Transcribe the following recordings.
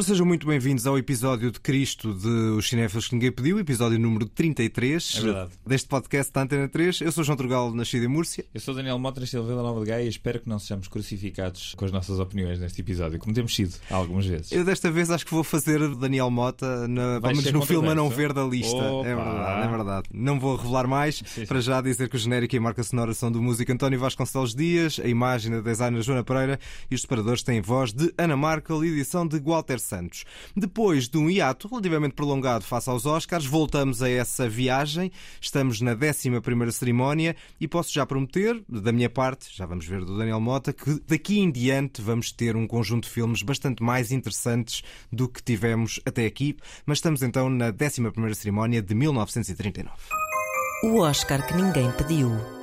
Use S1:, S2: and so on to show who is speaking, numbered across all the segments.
S1: Ora, sejam muito bem-vindos ao episódio de Cristo de Os Cinéfilos que Ninguém Pediu, episódio número 33
S2: É verdade.
S1: deste podcast da Antena 3. Eu sou João Turgal, nascido em Múrcia.
S2: Eu sou Daniel Mota, nascido em Vila Nova de Gaia e espero que não sejamos crucificados com as nossas opiniões neste episódio, como temos sido algumas vezes.
S1: Eu desta vez acho que vou fazer Daniel Mota, na, pelo menos no filme a não ver da lista.
S2: Opa!
S1: É verdade, é verdade. Não vou revelar mais.
S2: sim.
S1: Para já dizer que o genérico e a marca sonora são do músico António Vasconcelos Dias, a imagem da designer Joana Pereira e os separadores têm voz de Ana Markel edição de Walter Santos. Depois de um hiato relativamente prolongado face aos Oscars, voltamos a essa viagem. Estamos na 11ª cerimónia e posso já prometer, da minha parte, já vamos ver do Daniel Mota, que daqui em diante vamos ter um conjunto de filmes bastante mais interessantes do que tivemos até aqui. Mas estamos então na 11ª cerimónia de 1939.
S3: O Oscar que ninguém pediu.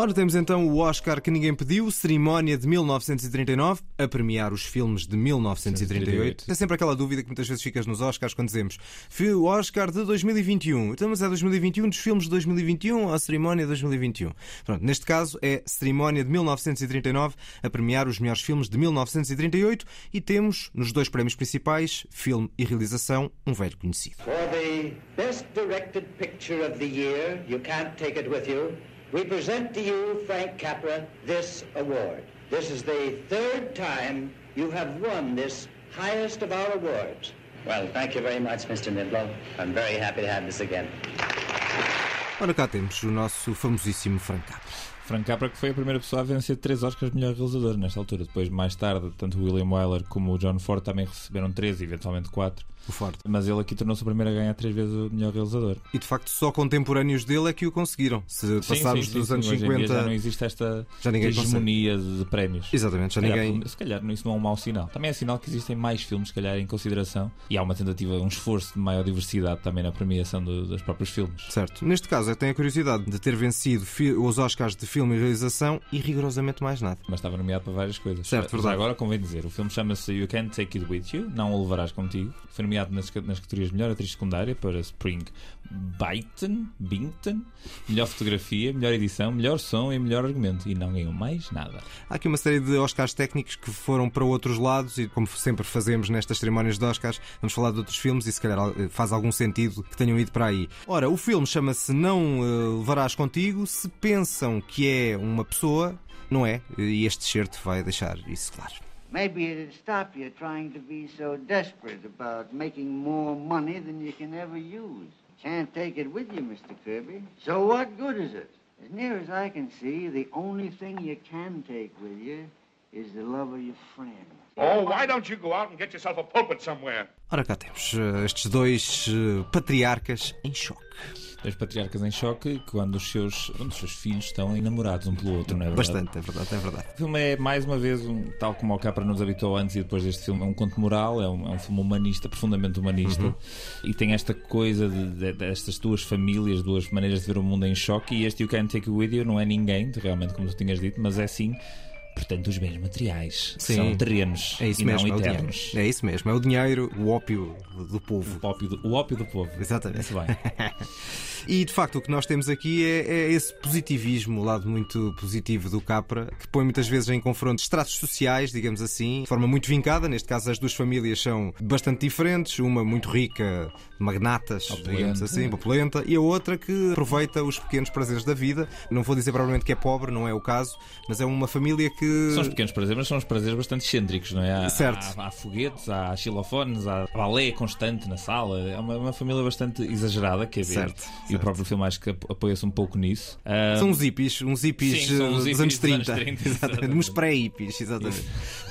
S1: Ora, temos então o Oscar que ninguém pediu, cerimónia de 1939, a premiar os filmes de 1938. É sempre aquela dúvida que muitas vezes ficas nos Oscars quando dizemos "Fi- o Oscar de 2021. Então, mas é 2021 dos filmes de 2021 ou a cerimónia de 2021? Pronto, neste caso é cerimónia de 1939 a premiar os melhores filmes de 1938 e temos nos dois prémios principais, filme e realização, um velho conhecido.
S4: For the Best Directed Picture of the Year, you can't take it with you, we present to you, Frank Capra, this award. This is the third time you have won this highest of our awards. Well, thank you very much, Mr. Nidlow. I'm very happy to have this again.
S1: Ora, cá temos o nosso famosíssimo Frank Capra.
S2: Frank Capra, que foi a primeira pessoa a vencer três Oscars de melhor realizador nesta altura. Depois, mais tarde, tanto o William Wyler como o John Ford também receberam três e eventualmente quatro.
S1: O Ford.
S2: Mas ele aqui tornou-se o primeiro a ganhar três vezes o melhor realizador.
S1: E de facto só contemporâneos dele é que o conseguiram. Se passarmos
S2: Sim, sim,
S1: dos anos
S2: sim. Hoje em dia
S1: 50.
S2: já não existe esta
S1: ninguém consegue.
S2: hegemonia de, prémios.
S1: Exatamente, já ninguém.
S2: Se calhar isso não é um mau sinal. Também é sinal que existem mais filmes, se calhar, em consideração. E há uma tentativa, um esforço de maior diversidade também na premiação do- dos próprios filmes.
S1: Certo. Neste caso, eu tenho a curiosidade de ter vencido os Oscars de filme e realização e rigorosamente mais nada.
S2: Mas estava nomeado para várias coisas.
S1: Certo,
S2: Mas
S1: verdade.
S2: agora convém dizer: o filme chama-se You Can't Take It With You, Não O Levarás Contigo. Foi nomeado nas, nas categorias Melhor Atriz Secundária para Spring Byington, Bington, Melhor Fotografia, Melhor Edição, Melhor Som e Melhor Argumento. E não ganhou mais nada.
S1: Há aqui uma série de Oscars técnicos que foram para outros lados e, como sempre fazemos nestas cerimónias de Oscars, vamos falar de outros filmes e se calhar eh, faz algum sentido que tenham ido para aí. Ora, o filme chama-se Não eh, Levarás Contigo. Se pensam que é uma pessoa, não é. E este certo vai deixar isso claro.
S5: Maybe it'd stop you trying to be so desperate about making more money than you can ever use. Can't take it with you, Mr. Kirby. So what good is it? As near as I can see, the only thing you can take with you is the love of your friend.
S6: Oh, why don't you go out and get yourself a pulpit somewhere?
S1: Ora, cá temos eh, estes dois eh, patriarcas em choque.
S2: Dois patriarcas em choque quando os seus, quando os seus filhos estão enamorados um pelo outro, não é verdade?
S1: Bastante, é verdade, é verdade.
S2: O filme é, mais uma vez, um, tal como o Capra nos habitou antes e depois deste filme, é um conto moral, é um, é um filme humanista, profundamente humanista, e tem esta coisa de, de- destas duas famílias, duas maneiras de ver o mundo em choque. E este You Can't Take It With You não é ninguém, realmente, como tu tinhas dito, mas é sim, portanto, os bens materiais.
S1: Sim.
S2: São terrenos
S1: É isso
S2: e
S1: mesmo,
S2: não
S1: é
S2: eternos.
S1: É isso mesmo, é o dinheiro, o ópio do povo.
S2: O ópio do, o ópio do povo.
S1: Exatamente.
S2: Muito bem.
S1: E de facto o que nós temos aqui é, é esse positivismo, o lado muito positivo do Capra, que põe muitas vezes em confronto estratos sociais, digamos assim, de forma muito vincada. Neste caso, as duas famílias são bastante diferentes, uma muito rica, magnatas, digamos
S2: Opulenta.
S1: assim, populenta, e a outra que aproveita os pequenos prazeres da vida. Não vou dizer provavelmente que é pobre, não é o caso, mas é uma família que.
S2: São os pequenos prazeres, mas são os prazeres bastante excêntricos, não é? Há,
S1: Certo.
S2: Há, há foguetes, há xilofones, há balé constante na sala. É uma, uma família bastante exagerada, que é ver.
S1: Certo,
S2: E
S1: certo.
S2: O próprio filme acho que ap- apoia-se um pouco nisso.
S1: São uns hippies, uns hippies,
S2: Sim, são
S1: eh,
S2: uns
S1: dos
S2: hippies
S1: anos
S2: dos
S1: 30.
S2: anos 30,
S1: exatamente.
S2: exatamente.
S1: Uns pré-hippies, exatamente.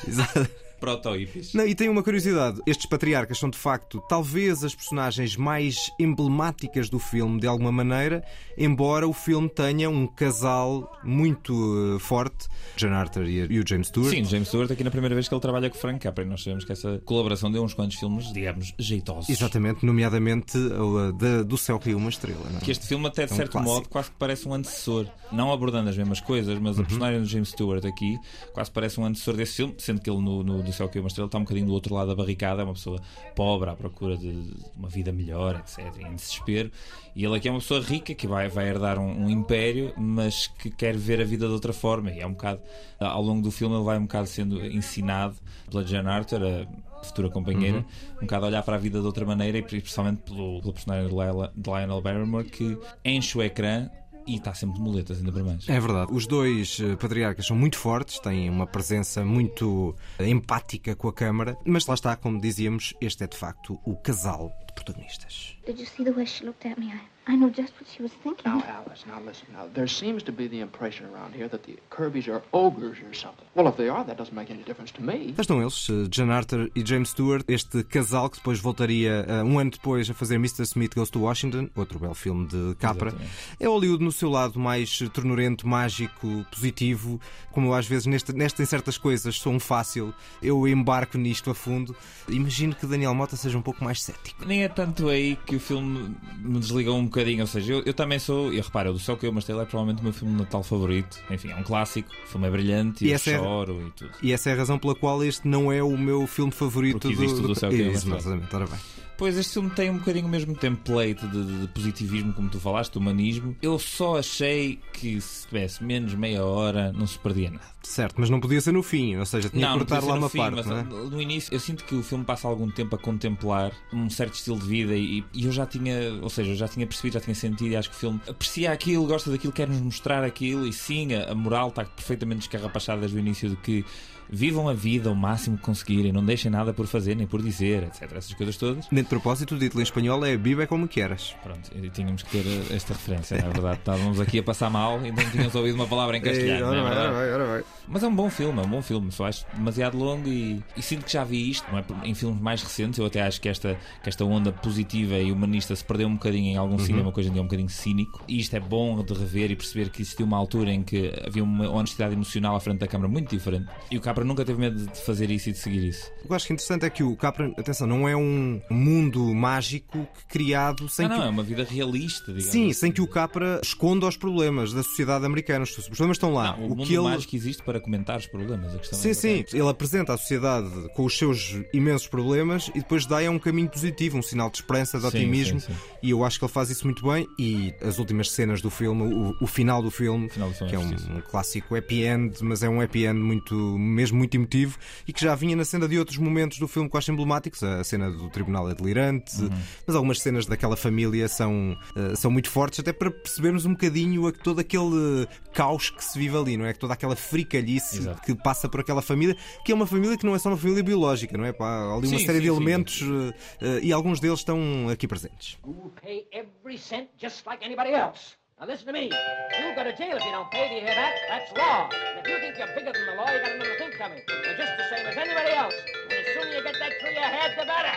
S1: Exato.
S2: Proto-hippies.
S1: Não, e tem uma curiosidade: estes patriarcas são de facto talvez as personagens mais emblemáticas do filme, de alguma maneira, embora o filme tenha um casal muito eh, forte, John Arthur e, o James Stewart.
S2: Sim, James Stewart aqui na primeira vez que ele trabalha com Frank Capra e nós sabemos que essa colaboração deu uns quantos filmes, digamos, jeitosos.
S1: Exatamente, nomeadamente o, da- do céu caiu uma estrela. Não é?
S2: Que este filme, até de
S1: É um
S2: certo
S1: clássico.
S2: modo, quase que parece um antecessor. Não abordando as mesmas coisas,
S1: Uhum.
S2: mas a personagem do James Stewart aqui quase parece um antecessor desse filme, sendo que ele no, no do Céu que é uma estrela está um bocadinho do outro lado da barricada, é uma pessoa pobre à procura de uma vida melhor, etc, em desespero. E ele aqui é uma pessoa rica que vai, vai herdar um, um império, mas que quer ver a vida de outra forma. E é um bocado, ao longo do filme, ele vai um bocado sendo ensinado pela Jane Arthur, a futura companheira, um bocado a olhar para a vida de outra maneira, e principalmente pelo, pelo personagem de Lionel Barrymore, que enche o ecrã e está sempre de muletas, ainda para mais.
S1: É verdade. Os dois eh, patriarcas são muito fortes, têm uma presença muito eh, empática com a câmara, mas lá está, como dizíamos, este é de facto o casal de protagonistas.
S7: Did you see the way she looked at me? I, I know just what she was thinking.
S8: Now, Alice, now listen. Now, there seems to be the impression around here that the Kirby's are ogres or something. Well, if they are, that doesn't make any difference to me.
S1: Cá estão eles, eh, Jan Arthur e James Stewart, este casal que depois voltaria eh, um ano depois a fazer Mr. Smith Goes to Washington, outro belo filme de Capra.
S2: Exatamente.
S1: É Hollywood no seu lado mais tornurento, mágico, positivo, como eu às vezes neste, nesta, em certas coisas sou um fácil, eu embarco nisto a fundo. Imagino que Daniel Mota seja um pouco mais cético.
S2: Nem é tanto aí que o filme me desligou um bocadinho. Ou seja, eu, eu também sou, e repara, do Céu que eu estrela é provavelmente o meu filme de Natal favorito. Enfim, é um clássico, o filme é brilhante,
S1: E
S2: eu
S1: é-
S2: choro e tudo.
S1: E essa é a razão pela qual este não é o meu filme favorito
S2: Porque existe o do Céu que é Estrela.
S1: exatamente, ora bem.
S2: Pois este filme tem um bocadinho o mesmo template de, de- de positivismo, como tu falaste, de humanismo. Eu só achei que se tivesse menos meia hora não se perdia nada.
S1: Certo, mas não podia ser no fim, ou seja, tinha
S2: não,
S1: que cortar lá uma
S2: fim,
S1: parte, é?
S2: no início eu sinto que o filme passa algum tempo a contemplar um certo estilo de vida e, e eu já tinha, ou seja, eu já tinha percebido, já tinha sentido e acho que o filme aprecia aquilo, gosta daquilo, quer nos mostrar aquilo e sim, a, a moral está perfeitamente descarrapachada desde o início de que vivam a vida o máximo que conseguirem, não deixem nada por fazer nem por dizer, etc. Essas coisas todas.
S1: Nem de propósito, o título em espanhol é Viva é como quieras.
S2: Pronto, e tínhamos que ter eh, esta referência, não é verdade? Estávamos aqui a passar mal e não tínhamos ouvido uma palavra em castelhano, não é
S1: ora bem,
S2: verdade?
S1: ora bem.
S2: Mas é um bom filme, é um bom filme. Só acho demasiado longo e, e sinto que já vi isto não é? em filmes mais recentes. Eu até acho que esta, que esta onda positiva e humanista se perdeu um bocadinho em algum cinema, que hoje em dia é um bocadinho cínico. E isto é bom de rever e perceber que existiu uma altura em que havia uma honestidade emocional à frente da câmara muito diferente. E o Capra nunca teve medo de fazer isso e de seguir isso.
S1: O que eu acho que interessante é que o Capra, atenção, não é um mundo mágico criado sem
S2: não,
S1: que.
S2: não, é uma vida realista, digamos.
S1: Sim,
S2: assim.
S1: sem que o Capra esconda os problemas da sociedade americana. Os problemas estão lá.
S2: Não, o,
S1: o
S2: mundo
S1: que ele.
S2: mágico existe para comentar os problemas. A questão
S1: Sim,
S2: é
S1: sim. Ele apresenta a sociedade com os seus imensos problemas e depois dá é um caminho positivo, um sinal de esperança, de
S2: Sim,
S1: otimismo.
S2: sim, sim.
S1: E eu acho que ele faz isso muito bem. E as últimas cenas do filme, o, o final do filme,
S2: final do
S1: que é
S2: é
S1: um, um clássico happy end, mas é um happy end muito, mesmo muito emotivo e que já vinha na cena de outros momentos do filme que eu acho emblemáticos. A cena do tribunal é delirante,
S2: Uhum.
S1: mas algumas cenas daquela família são, eh, são muito fortes, até para percebermos um bocadinho a- todo aquele caos que se vive ali, não é? Que toda aquela fricalhice
S2: Exato.
S1: que passa por aquela família, que é uma família que não é só uma família biológica, não é? Há ali uma
S2: Sim,
S1: série
S2: sim,
S1: de
S2: sim.
S1: elementos eh, eh, e alguns deles estão aqui presentes.
S9: You pay every cent just like anybody else. Now listen to me. You'll go to jail if you don't pay. Do you hear that? That's law. And if you think you're bigger than the law, you got another thing coming. You're just the same as anybody else. And the sooner you get that through your head, the better.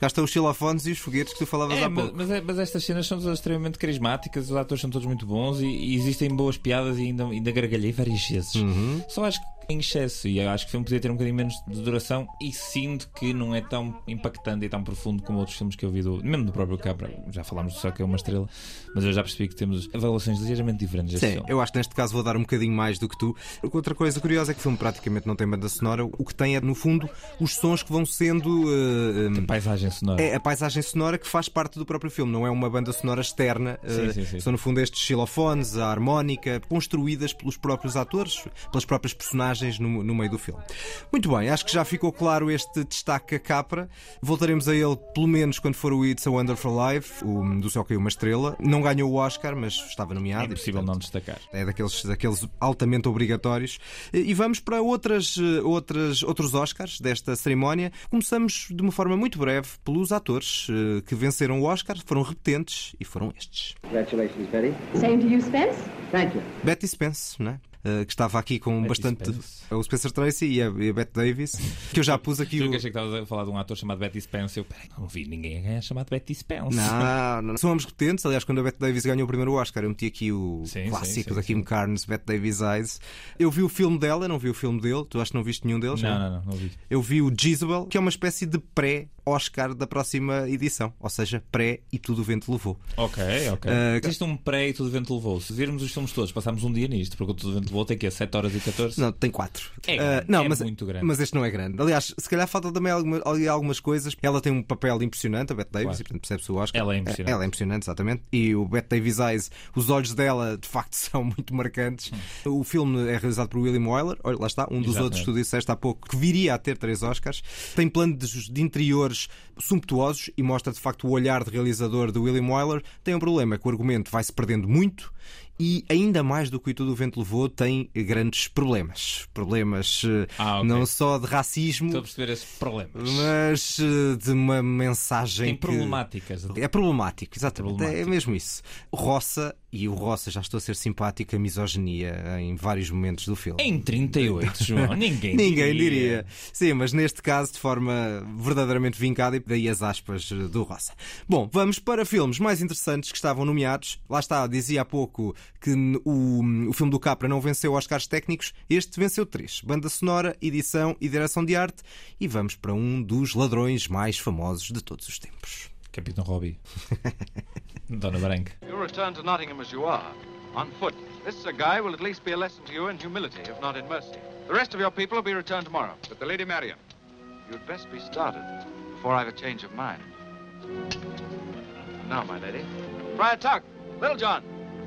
S1: Cá estão os xilofones e os foguetes que tu falavas
S2: É,
S1: há
S2: mas,
S1: pouco.
S2: mas é- mas estas cenas são todas extremamente carismáticas, os atores são todos muito bons e, e existem boas piadas e ainda, ainda gargalhei várias vezes.
S1: Uhum.
S2: Só acho que em excesso e eu acho que o filme podia ter um bocadinho menos de duração e sinto que não é tão impactante e tão profundo como outros filmes que eu vi, do, mesmo do próprio Capra. Já falámos do Só que é uma estrela, mas eu já percebi que temos avaliações ligeiramente diferentes deste
S1: Sim,
S2: filme.
S1: eu acho que neste caso vou dar um bocadinho mais do que tu. Outra coisa curiosa é que o filme praticamente não tem banda sonora. O que tem é, no fundo, os sons que vão sendo. eh, eh,
S2: Paisagem sonora.
S1: É a paisagem sonora que faz parte do próprio filme, não é uma banda sonora externa.
S2: Sim,
S1: eh,
S2: sim, sim.
S1: São, no fundo, estes xilofones, a harmónica, construídas pelos próprios atores, pelas próprias personagens no, no meio do filme. Muito bem, acho que já ficou claro este destaque a Capra. Voltaremos a ele, pelo menos, quando for o It's a Wonderful Life, o do Céu Caiu uma Estrela. Não ganhou o Oscar, mas estava
S2: É
S1: nomeado. e,
S2: impossível
S1: portanto,
S2: não destacar.
S1: é daqueles, daqueles altamente obrigatórios. E vamos para outras, eh, outras, outros Oscars desta cerimónia. Começamos de uma forma muito breve pelos atores eh, que venceram o Oscar, foram repetentes e foram estes.
S5: Congratulations, Betty.
S7: Same to you, Spence?
S5: Thank you.
S1: Betty Spence, né? Eh, que estava aqui com bastante.
S2: Spence.
S1: O Spencer Tracy e a, e a Bette Davis, que eu já pus aqui
S2: Eu
S1: o.
S2: achei que estavas a falar de um ator chamado Betty Spence. Eu, peraí, não vi ninguém a ganhar chamado Betty Spence.
S1: Não, não, são ambos. Aliás, quando a Bette Davis ganhou o primeiro Oscar, eu meti aqui o
S2: Sim,
S1: clássico
S2: sim,
S1: da
S2: sim,
S1: Kim
S2: sim.
S1: Carnes, Bette Davis Eyes. Eu vi o filme dela, não vi o filme dele. Tu acho que não viste nenhum deles?
S2: Não, não, não, não vi.
S1: Eu vi o Jezebel, que é uma espécie de Oscar da próxima edição, ou seja, pré e tudo o vento levou.
S2: Ok, ok.
S1: Uh,
S2: Existe um pré e tudo o vento levou. Se virmos os filmes todos, passámos um dia nisto, porque o tudo o vento levou tem que 7 horas e 14.
S1: Não, tem 4.
S2: É, grande,
S1: não,
S2: é
S1: mas,
S2: muito grande.
S1: Mas este não é grande. Aliás, se calhar falta também alguma, algumas coisas. Ela tem um papel impressionante, a Bette Davis,
S2: Claro.
S1: e portanto percebe-se o Oscar.
S2: Ela é impressionante.
S1: Ela é impressionante, exatamente. E o Bette Davis Eyes, os olhos dela de facto são muito marcantes. O filme é realizado por William Wyler, olha, lá está, um dos
S2: Exatamente.
S1: outros que tu disseste há pouco, que viria a ter três Oscars. Tem planos de, de sumptuosos e mostra de facto o olhar de realizador de William Wyler. Tem um problema, é que o argumento vai se perdendo muito. E ainda mais do que o Tudo o Vento Levou, tem grandes problemas. Problemas eh,
S2: Ah, ok.
S1: não só de racismo,
S2: Estou a perceber esses problemas.
S1: mas eh, de uma mensagem.
S2: Tem
S1: que-
S2: problemáticas.
S1: É problemático, exatamente. É
S2: Problemático.
S1: mesmo isso. Roça, e o Roça, já estou a ser simpático, a misoginia em vários momentos do filme.
S2: Em 38, João, ninguém,
S1: Ninguém diria. Sim, mas neste caso de forma verdadeiramente vincada e daí as aspas do Roça. Bom, vamos para filmes mais interessantes que estavam nomeados. Lá está, dizia há pouco que o, o filme do Capra não venceu Oscars técnicos. Este venceu três: banda sonora, edição e direção de arte. E vamos para um dos ladrões mais famosos de todos os tempos.
S2: Capitão Robbie. Dona Branca.
S10: You'll return to Nottingham as you are, on foot. This guy will at least be a lesson to you in humility, if not in mercy. The rest of your people will be returned tomorrow.
S6: But the Lady Marian.
S10: You'd best be started before I've a change of mind. Now, my lady. Friar Tuck, Little John.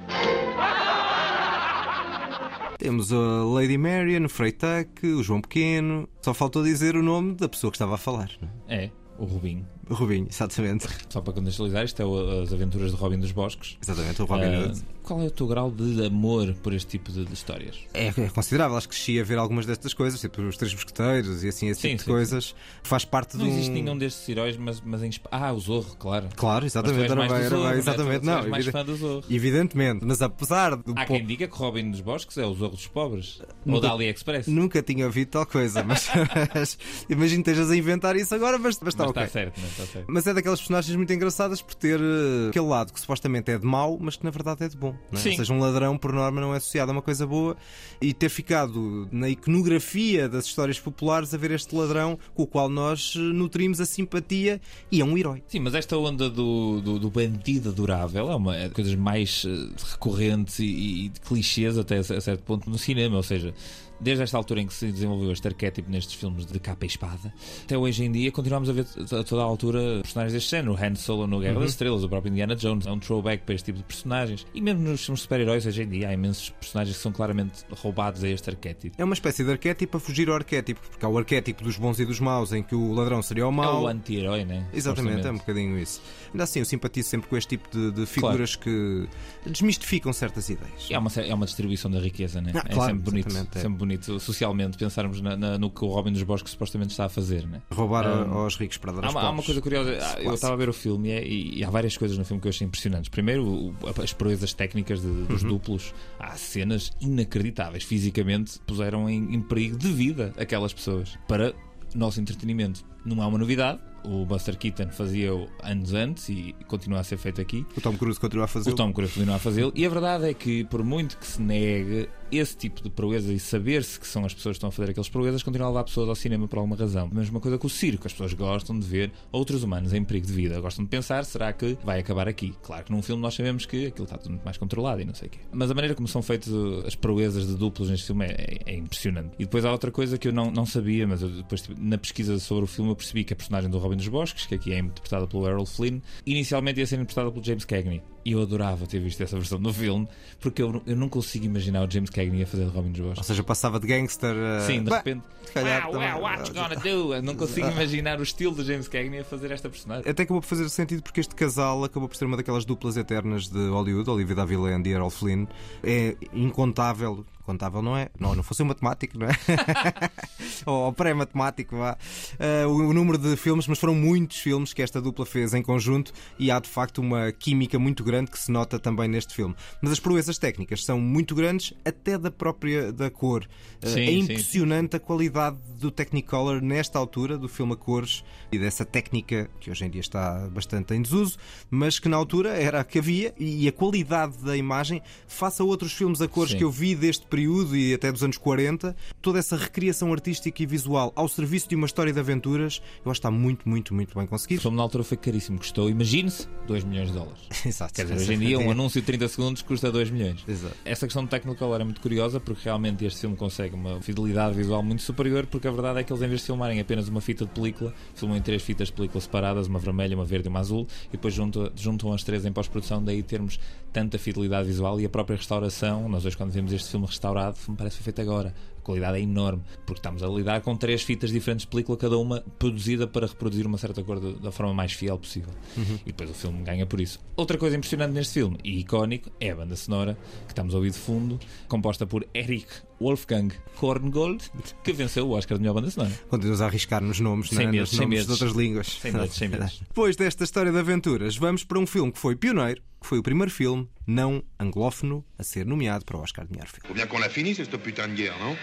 S1: Temos a Lady Marian, o Freitag, o João Pequeno. Só faltou dizer o nome da pessoa que estava a falar. não é?
S2: É, o Rubinho.
S1: Rubinho, exatamente.
S2: Só para contextualizar, isto é o- as aventuras de Robin dos Bosques.
S1: Exatamente, o Robin
S2: Ah,
S1: Hood.
S2: qual é o teu grau de amor por este tipo de, de histórias?
S1: É, é considerável, acho que cresci a ver algumas destas coisas, tipo os Três Mosqueteiros e assim, esse
S2: Sim,
S1: tipo de
S2: sim,
S1: coisas. Faz parte
S2: Não
S1: de um...
S2: existe nenhum destes heróis, mas, mas em. Ah, o Zorro, claro.
S1: Claro, exatamente, era bem, era
S2: Zorro,
S1: bem,
S2: né?
S1: exatamente. Não,
S2: mais
S1: evide-
S2: fã do Zorro.
S1: Evidentemente, mas apesar do
S2: Há quem diga que Robin dos Bosques é o Zorro dos pobres. Ou
S1: Nunca-
S2: da AliExpress.
S1: Nunca tinha ouvido tal coisa, mas, mas imagino que estejas a inventar isso agora, mas, mas está
S2: Mas
S1: ok.
S2: está certo, não é? Está
S1: Mas é daquelas personagens muito engraçadas por ter eh, aquele lado que supostamente é de mau, mas que na verdade é de bom. não é? Ou seja, um ladrão, por norma, não é associado a uma coisa boa e ter ficado na iconografia das histórias populares a ver este ladrão com o qual nós eh, nutrimos a simpatia e é um herói.
S2: Sim, mas esta onda do, do, do bandido adorável é uma é de coisas mais eh, recorrentes e, e de clichês até a certo ponto no cinema, ou seja, desde esta altura em que se desenvolveu este arquétipo nestes filmes de capa e espada, até hoje em dia continuamos a ver a toda a altura personagens deste género. O Han Solo no Guerra
S1: Uhum.
S2: das Estrelas, o próprio Indiana Jones, é um throwback para este tipo de personagens. E mesmo nos filmes de super-heróis hoje em dia há imensos personagens que são claramente roubados a este arquétipo.
S1: É uma espécie de arquétipo a fugir ao arquétipo, porque há o arquétipo dos bons e dos maus, em que o ladrão seria o
S2: É
S1: mau.
S2: o anti-herói, né?
S1: Exatamente, é um bocadinho isso. Ainda assim, eu simpatizo sempre com este tipo de, de figuras que desmistificam certas ideias.
S2: É uma, é uma distribuição da riqueza, né?
S1: Ah,
S2: é
S1: claro,
S2: sempre bonito,
S1: exatamente, é.
S2: sempre bonito socialmente pensarmos na- na- no que o Robin dos Bosques supostamente está a fazer, né?
S1: Roubar
S2: Um,
S1: aos ricos para dar
S2: Há
S1: aos
S2: uma, há uma
S1: pobres.
S2: coisa curiosa, eu estava a ver o filme e, é- e- e há várias coisas no filme que eu achei impressionantes. Primeiro, o- as proezas técnicas de-
S1: Uhum.
S2: dos duplos. Há cenas inacreditáveis. Fisicamente puseram em, em perigo de vida aquelas pessoas para nosso entretenimento. Não há uma novidade. O Buster Keaton fazia-o anos antes e continua a ser feito aqui.
S1: O Tom Cruise continua a fazer.
S2: O Tom Cruise continua a fazê-lo. E a verdade é que, por muito que se negue esse tipo de proezas e saber-se que são as pessoas que estão a fazer aquelas proezas, continua a levar pessoas ao cinema por alguma razão. A mesma coisa com o circo. As pessoas gostam de ver outros humanos em perigo de vida. Gostam de pensar, será que vai acabar aqui? Claro que num filme nós sabemos que aquilo está tudo muito mais controlado e não sei o quê. Mas a maneira como são feitas uh, as proezas de duplos neste filme é, é- é impressionante. E depois há outra coisa que eu não, não sabia, mas depois tipo, na pesquisa sobre o filme eu percebi que a personagem do Robin dos Bosques, que aqui é interpretada pelo Errol Flynn, inicialmente ia ser interpretada pelo James Cagney. E eu adorava ter visto essa versão do filme, porque eu, eu não consigo imaginar o James Cagney a fazer de Robin dos
S1: Ou
S2: Bosques.
S1: seja, passava de gangster. a-
S2: Sim, de
S1: Bah,
S2: repente.
S1: calhar
S2: wow,
S1: também-
S2: wow, what you gonna do? Eu não consigo imaginar o estilo do James Cagney a fazer esta personagem.
S1: Até acabou por fazer sentido porque este casal acabou por ser uma daquelas duplas eternas de Hollywood, Olivia de Havilland e Errol Flynn. É incontável. Contável não é? Não, não fosse um matemático, não é? ou ou pré-matemático, vá. Ah, o, o número de filmes, mas foram muitos filmes que esta dupla fez em conjunto e há de facto uma química muito grande que se nota também neste filme. Mas as proezas técnicas são muito grandes, até da própria da cor. Ah,
S2: Sim,
S1: é
S2: sim,
S1: impressionante a qualidade do Technicolor nesta altura do filme a cores e dessa técnica que hoje em dia está bastante em desuso, mas que na altura era a que havia e a qualidade da imagem face a outros filmes a cores
S2: Sim.
S1: que eu vi deste período e até dos anos 40, toda essa recriação artística e visual ao serviço de uma história de aventuras, eu acho que está muito, muito, muito bem
S2: O
S1: conseguido.
S2: filme na altura foi caríssimo, custou, imagine-se, 2 milhões de dólares.
S1: Exato.
S2: Quer dizer, hoje em dia um anúncio de 30 segundos custa 2 milhões.
S1: Exato.
S2: Essa questão do Technicolor é muito curiosa porque realmente este filme consegue uma fidelidade visual muito superior porque a verdade é que eles em vez de filmarem apenas uma fita de película, filmam em três fitas de película separadas, uma vermelha, uma verde e uma azul e depois juntam, juntam as três em pós-produção, daí termos tanta fidelidade visual e a própria restauração. Nós hoje quando vemos este filme restaurado, filme parece que foi feito agora. A qualidade é enorme, porque estamos a lidar com três fitas diferentes de película, cada uma produzida para reproduzir uma certa cor de- da forma mais fiel possível. E depois o filme ganha por isso. Outra coisa impressionante neste filme, e icónico, é a banda sonora, que estamos a ouvir de fundo, composta por Eric Wolfgang Korngold, que venceu o Oscar de melhor banda sonora.
S1: Continuamos a arriscar nos nomes,
S2: Sem
S1: né?
S2: medo,
S1: nos
S2: sem
S1: nomes
S2: medos.
S1: de outras línguas.
S2: Sem medos, sem medos.
S1: Depois desta história de aventuras, vamos para um filme que foi pioneiro, que foi o primeiro filme não anglófono a ser nomeado para o Oscar de melhor filme.
S6: Faut bien qu'on la finisse, cette putain de guerre, non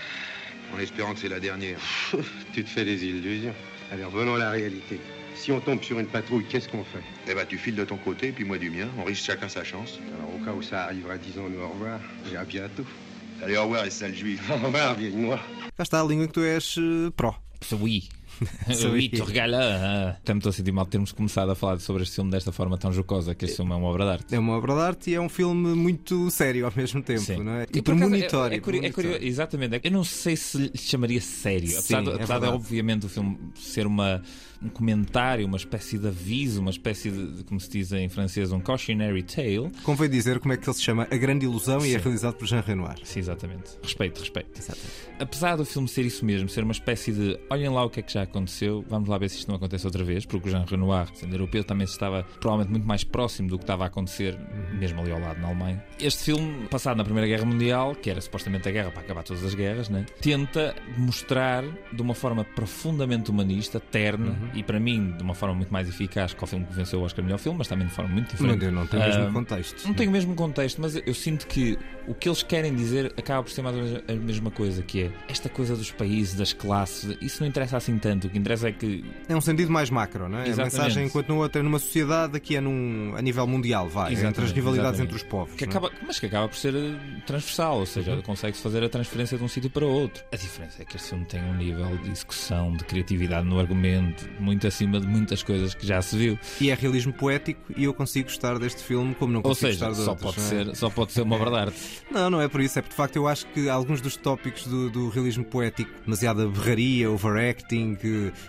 S6: En espérant que c'est la dernière.
S11: Tu te fais des illusions. Allez, revenons à la réalité. Si on tombe sur une patrouille, qu'est-ce qu'on fait
S6: Eh ben, tu files de ton côté, puis moi du mien. On risque chacun sa chance.
S11: Alors, au cas où ça arrivera, disons-nous au revoir et à bientôt.
S6: Allez, au revoir, les sales juifs.
S11: Au revoir, vieille noire.
S1: Cá está a língua que tu és eh, pró.
S2: Oui. Oui, tu regala. Até me estou a sentir mal de termos começado a falar sobre este filme desta forma tão jocosa, que este filme é uma obra de arte.
S1: É uma obra de arte e é um filme muito sério ao mesmo tempo,
S2: Sim.
S1: não é?
S2: E
S1: E
S2: por acaso,
S1: premonitório.
S2: É, é, curio- é curio- exatamente. Eu não sei se lhe chamaria sério. Apesar,
S1: Sim,
S2: de,
S1: é
S2: apesar de, obviamente, o filme ser uma, um comentário, uma espécie de aviso, uma espécie de, como se diz em francês, um cautionary tale.
S1: Convém dizer como é que ele se chama A Grande Ilusão e é
S2: Sim.
S1: realizado por Jean Renoir.
S2: Sim, exatamente. Respeito, respeito.
S1: Exatamente.
S2: Apesar do filme ser isso mesmo, ser uma espécie de olhem lá o que é que já aconteceu, vamos lá ver se isto não acontece outra vez, porque o Jean Renoir, sendo europeu, também estava provavelmente muito mais próximo do que estava a acontecer, mesmo ali ao lado na Alemanha. Este filme, passado na Primeira Guerra Mundial, que era supostamente a guerra para acabar todas as guerras, né? tenta mostrar de uma forma profundamente humanista, terna e para mim de uma forma muito mais eficaz que o filme que venceu o Oscar melhor filme, mas também de forma muito diferente.
S1: Não, não tem o mesmo
S2: Ah,
S1: contexto.
S2: Não tem o mesmo contexto, mas eu sinto que o que eles querem dizer acaba por ser mais ou menos a mesma coisa, que é esta coisa dos países, das classes, isso não interessa assim tanto. O que interessa é que
S1: É um sentido mais macro, não é? A
S2: Exatamente.
S1: mensagem, enquanto no outro é numa sociedade, aqui é num, a nível mundial, vai. Entre as
S2: Exatamente,
S1: rivalidades
S2: exatamente.
S1: entre os povos.
S2: que
S1: é?
S2: acaba, mas que acaba por ser eh, transversal, ou seja, consegue-se fazer a transferência de um sítio para outro. A diferença é que este filme tem um nível de execução, de criatividade no argumento, muito acima de muitas coisas que já se viu.
S1: E é realismo poético e eu consigo gostar deste filme como não
S2: Ou
S1: consigo
S2: seja,
S1: gostar de
S2: só
S1: outros,
S2: pode,
S1: é?
S2: ser, só pode ser uma obra de arte.
S1: Não, não é por isso. É porque de facto eu acho que alguns dos tópicos do, do realismo poético, demasiada berraria, overacting,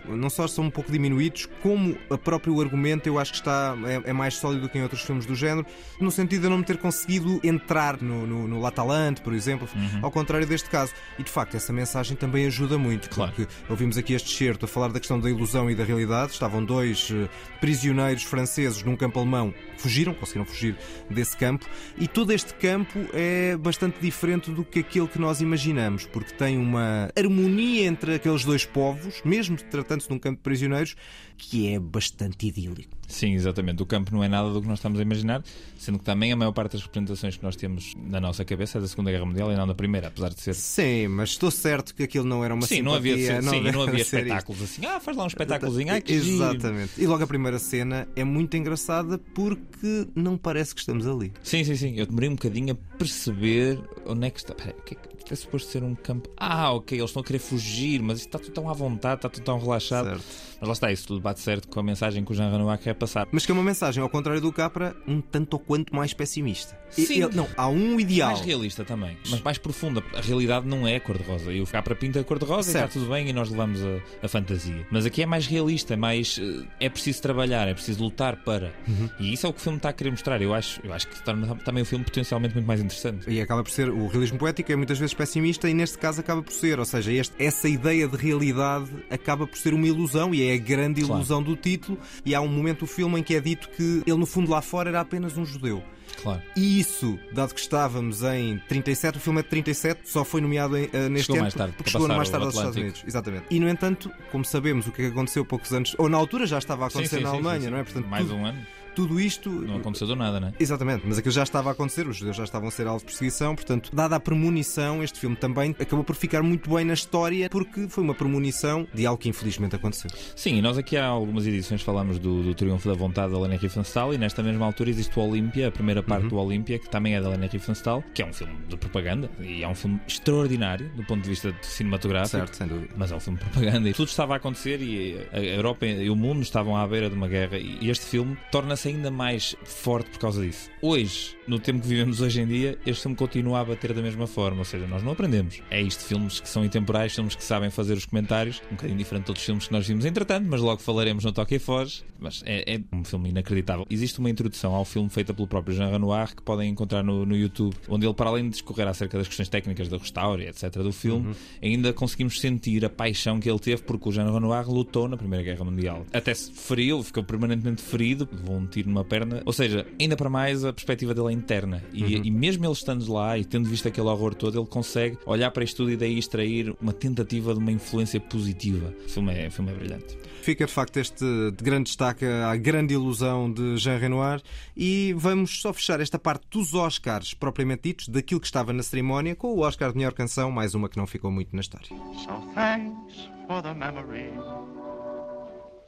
S1: não só são um pouco diminuídos, como a próprio argumento eu acho que está é, é mais sólido do que em outros filmes do género, no sentido de não me ter conseguido entrar no, no, no Latalante, por exemplo,
S2: Uhum.
S1: ao contrário deste caso. E de facto essa mensagem também ajuda muito,
S2: Claro.
S1: porque ouvimos aqui este certo a falar da questão da ilusão e da realidade. Estavam dois eh, prisioneiros franceses num campo alemão, fugiram, conseguiram fugir desse campo, e todo este campo é bastante diferente do que aquele que nós imaginamos, porque tem uma harmonia entre aqueles dois povos, mesmo tratando-se de um campo de prisioneiros, que é bastante idílico.
S2: Sim, exatamente. O campo não é nada do que nós estamos a imaginar, sendo que também a maior parte das representações que nós temos na nossa cabeça é da Segunda Guerra Mundial e não da Primeira, apesar de ser.
S1: Sim, mas estou certo que aquilo não era uma
S2: sim, não havia,
S1: simpatia,
S2: sim, não havia
S1: isto.
S2: espetáculos assim. Ah, faz lá um espetáculozinho. Ai, que giro.
S1: Exatamente. E logo a primeira cena é muito engraçada porque não parece que estamos ali.
S2: Sim, sim, sim. Eu demorei um bocadinho a perceber onde é que está. Peraí, o que é que é suposto ser um campo? Ah, ok, eles estão a querer fugir, mas isto está tudo tão à vontade, está tudo tão relaxado.
S1: Certo.
S2: Mas lá está, isso tudo bate certo com a mensagem que o Jean Renoir quer passar.
S1: Mas que é uma mensagem, ao contrário do Capra, um tanto ou quanto mais pessimista.
S2: Sim.
S1: ele- não, há um ideal.
S2: Mais realista também, mas mais profunda. A realidade não é cor-de-rosa. E o Capra pinta cor-de-rosa e está tudo bem e nós levamos a, a fantasia. Mas aqui é mais realista, é mais. eh, É preciso trabalhar, é preciso lutar para.
S1: Uhum.
S2: E isso é o que o filme está a querer mostrar. Eu acho, eu acho que torna também o filme potencialmente muito mais interessante.
S1: E acaba por ser, o realismo poético é muitas vezes pessimista e neste caso acaba por ser, ou seja, este- essa ideia de realidade acaba por ser uma ilusão e é a grande
S2: Claro.
S1: ilusão do título e há um momento do filme em que é dito que ele no fundo lá fora era apenas um judeu.
S2: Claro.
S1: E isso, dado que estávamos em 37, o filme é de 37, só foi nomeado em, eh, neste
S2: Chegou
S1: ano
S2: tarde,
S1: porque chegou mais tarde aos Estados. Unidos. Exatamente. E no entanto, como sabemos o que é que aconteceu poucos anos, ou na altura já estava a acontecer
S2: sim,
S1: na
S2: sim,
S1: Alemanha,
S2: sim, sim.
S1: não é? Portanto,
S2: mais
S1: tudo,
S2: um ano.
S1: Tudo isto.
S2: Não aconteceu do nada, né?
S1: Exatamente, mas aquilo já estava a acontecer, os judeus já estavam a ser alvo de perseguição, portanto, dada a premonição, este filme também acabou por ficar muito bem na história, porque foi uma premonição de algo que infelizmente aconteceu.
S2: Sim, e nós aqui há algumas edições falamos do, do Triunfo da Vontade da Lena Riefenstahl e nesta mesma altura existe o Olímpia, a primeira parte
S1: Uhum.
S2: do Olímpia, que também é da Lena Riefenstahl, que é um filme de propaganda e é um filme extraordinário do ponto de vista cinematográfico.
S1: Certo, sem dúvida.
S2: Mas é um filme de propaganda e tudo estava a acontecer e a Europa e o mundo estavam à beira de uma guerra e este filme torna-se ainda mais forte por causa disso. Hoje, no tempo que vivemos hoje em dia, este filme continua a bater da mesma forma, ou seja, nós não aprendemos. É isto, filmes que são intemporais, filmes que sabem fazer os comentários, um bocadinho diferente de outros filmes que nós vimos entretanto, mas logo falaremos no Toque e Foge. Mas é, é um filme inacreditável. Existe uma introdução ao filme feita pelo próprio Jean Renoir que podem encontrar no, no YouTube, onde ele, para além de discorrer acerca das questões técnicas da restauro e etc. do filme, ainda conseguimos sentir a paixão que ele teve porque o Jean Renoir lutou na Primeira Guerra Mundial. Até se feriu, ficou permanentemente ferido, levou um tiro numa perna. Ou seja, ainda para mais a perspectiva dele é interna. E, e mesmo ele estando lá e tendo visto aquele horror todo, ele consegue olhar para isto tudo e daí extrair uma tentativa de uma influência positiva. O filme é, o filme é brilhante.
S1: Fica de facto este de grande destaque à grande ilusão de Jean Renoir e vamos só fechar esta parte dos Oscars propriamente ditos, daquilo que estava na cerimónia, com o Oscar de melhor canção, mais uma que não ficou muito na história.
S12: So thanks for the memory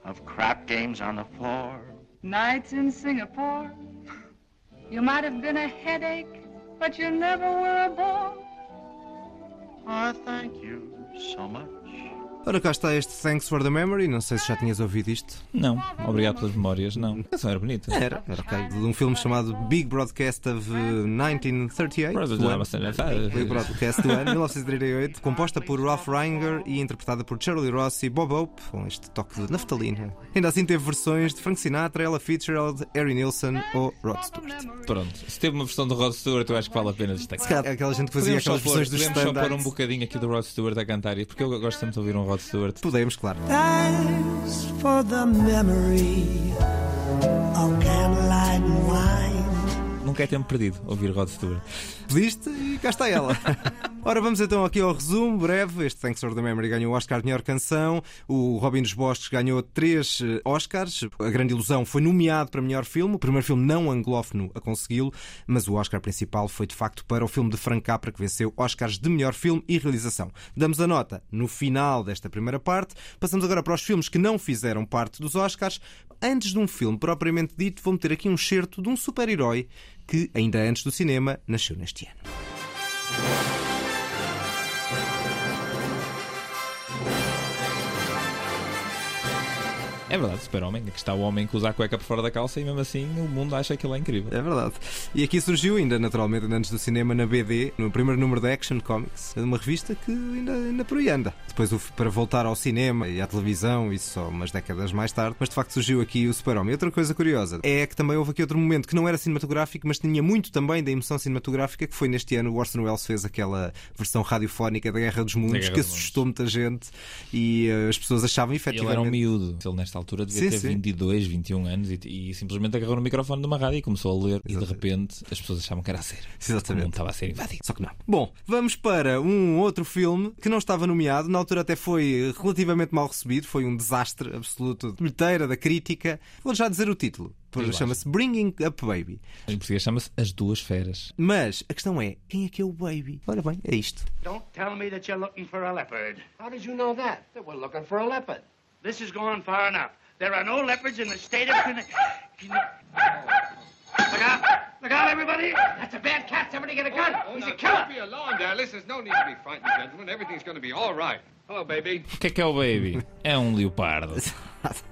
S12: of crap games on the floor.
S13: Nights in Singapore. You might have been a headache, but you never were a bore.
S12: I thank you so much.
S1: Ora, cá está este Thanks for the Memory. Não sei se já tinhas ouvido isto.
S2: Não, obrigado pelas memórias, não. A canção era bonita.
S1: Era, era ok. De um filme chamado Big Broadcast of uh, 1938. do ano. Big Broadcast do ano, 1938. Composta por Ralph Reinger e interpretada por Charlie Ross e Bob Hope, com este toque de naftalina. Ainda assim teve versões de Frank Sinatra, Ella Fitzgerald, Harry Nilsson ou Rod Stewart.
S2: Pronto, se teve uma versão do Rod Stewart, eu acho que vale a pena destacar.
S1: Se calhar aquela gente que fazia
S2: Podemos
S1: aquelas versões dos
S2: Podemos só pôr um
S1: standards.
S2: bocadinho aqui do Rod Stewart a cantar, porque eu gosto sempre de ouvir um Rod Stewart.
S1: Podemos, claro.
S14: Thanks for the memory wine.
S2: Nunca é tempo perdido ouvir Rod Stewart.
S1: Pediste e cá está ela. Ora, vamos então aqui ao resumo breve. Este Thanks for the Memory ganhou o Oscar de melhor canção. O Robin dos Bosques ganhou três eh, Oscars. A Grande Ilusão foi nomeado para melhor filme. O primeiro filme não anglófono a consegui-lo, mas o Oscar principal foi de facto para o filme de Frank Capra, que venceu Oscars de melhor filme e realização. Damos a nota no final desta primeira parte. Passamos agora para os filmes que não fizeram parte dos Oscars. Antes de um filme propriamente dito, vou meter aqui um certo de um super-herói que, ainda antes do cinema, nasceu neste ano.
S2: É verdade, Super-Homem. Aqui está o homem que usa a cueca por fora da calça e mesmo assim o mundo acha que ele é incrível.
S1: É verdade. E aqui surgiu, ainda naturalmente, antes do cinema, na BD, no primeiro número da Action Comics, uma revista que ainda, ainda por aí anda. Depois, para voltar ao cinema e à televisão, isso só umas décadas mais tarde, mas de facto surgiu aqui o Super-Homem. Outra coisa curiosa é que também houve aqui outro momento que não era cinematográfico, mas tinha muito também da emoção cinematográfica, que foi neste ano o Orson Welles fez aquela versão radiofónica da Guerra dos Mundos,
S2: Guerra
S1: que assustou muita gente e eh, as pessoas achavam
S2: Ele
S1: efetivamente.
S2: era um miúdo. Ele, nesta altura, devia
S1: Sim,
S2: ter
S1: sim.
S2: 22, 21 anos e, e simplesmente agarrou no microfone de uma rádio e começou a ler. E de repente as pessoas achavam que era a sério.
S1: Exatamente.
S2: O mundo estava a ser invadido.
S1: Só que não. Bom, vamos para um outro filme que não estava nomeado, na altura até foi relativamente mal recebido, foi um desastre absoluto de bilheteira da crítica. Vou já dizer o título. Chama-se Bringing Up Baby.
S2: Em português chama-se As Duas Feras.
S1: Mas a questão é, quem é que é o Baby? Ora bem, é isto.
S6: Don't tell me that you're looking for a leopard.
S9: How did you know that? That we're looking for a leopard.
S6: This has gone far enough. There are no leopards in the state of Connecticut. Look out! Look out, everybody!
S9: That's a bad cat. Somebody get a gun. Oh, oh, He's a killer.
S11: Don't be alarmed, Alice. There's no need to be frightened, gentlemen. Everything's going to be all right. Hello, baby.
S2: O que é que é o Baby? É um leopardo.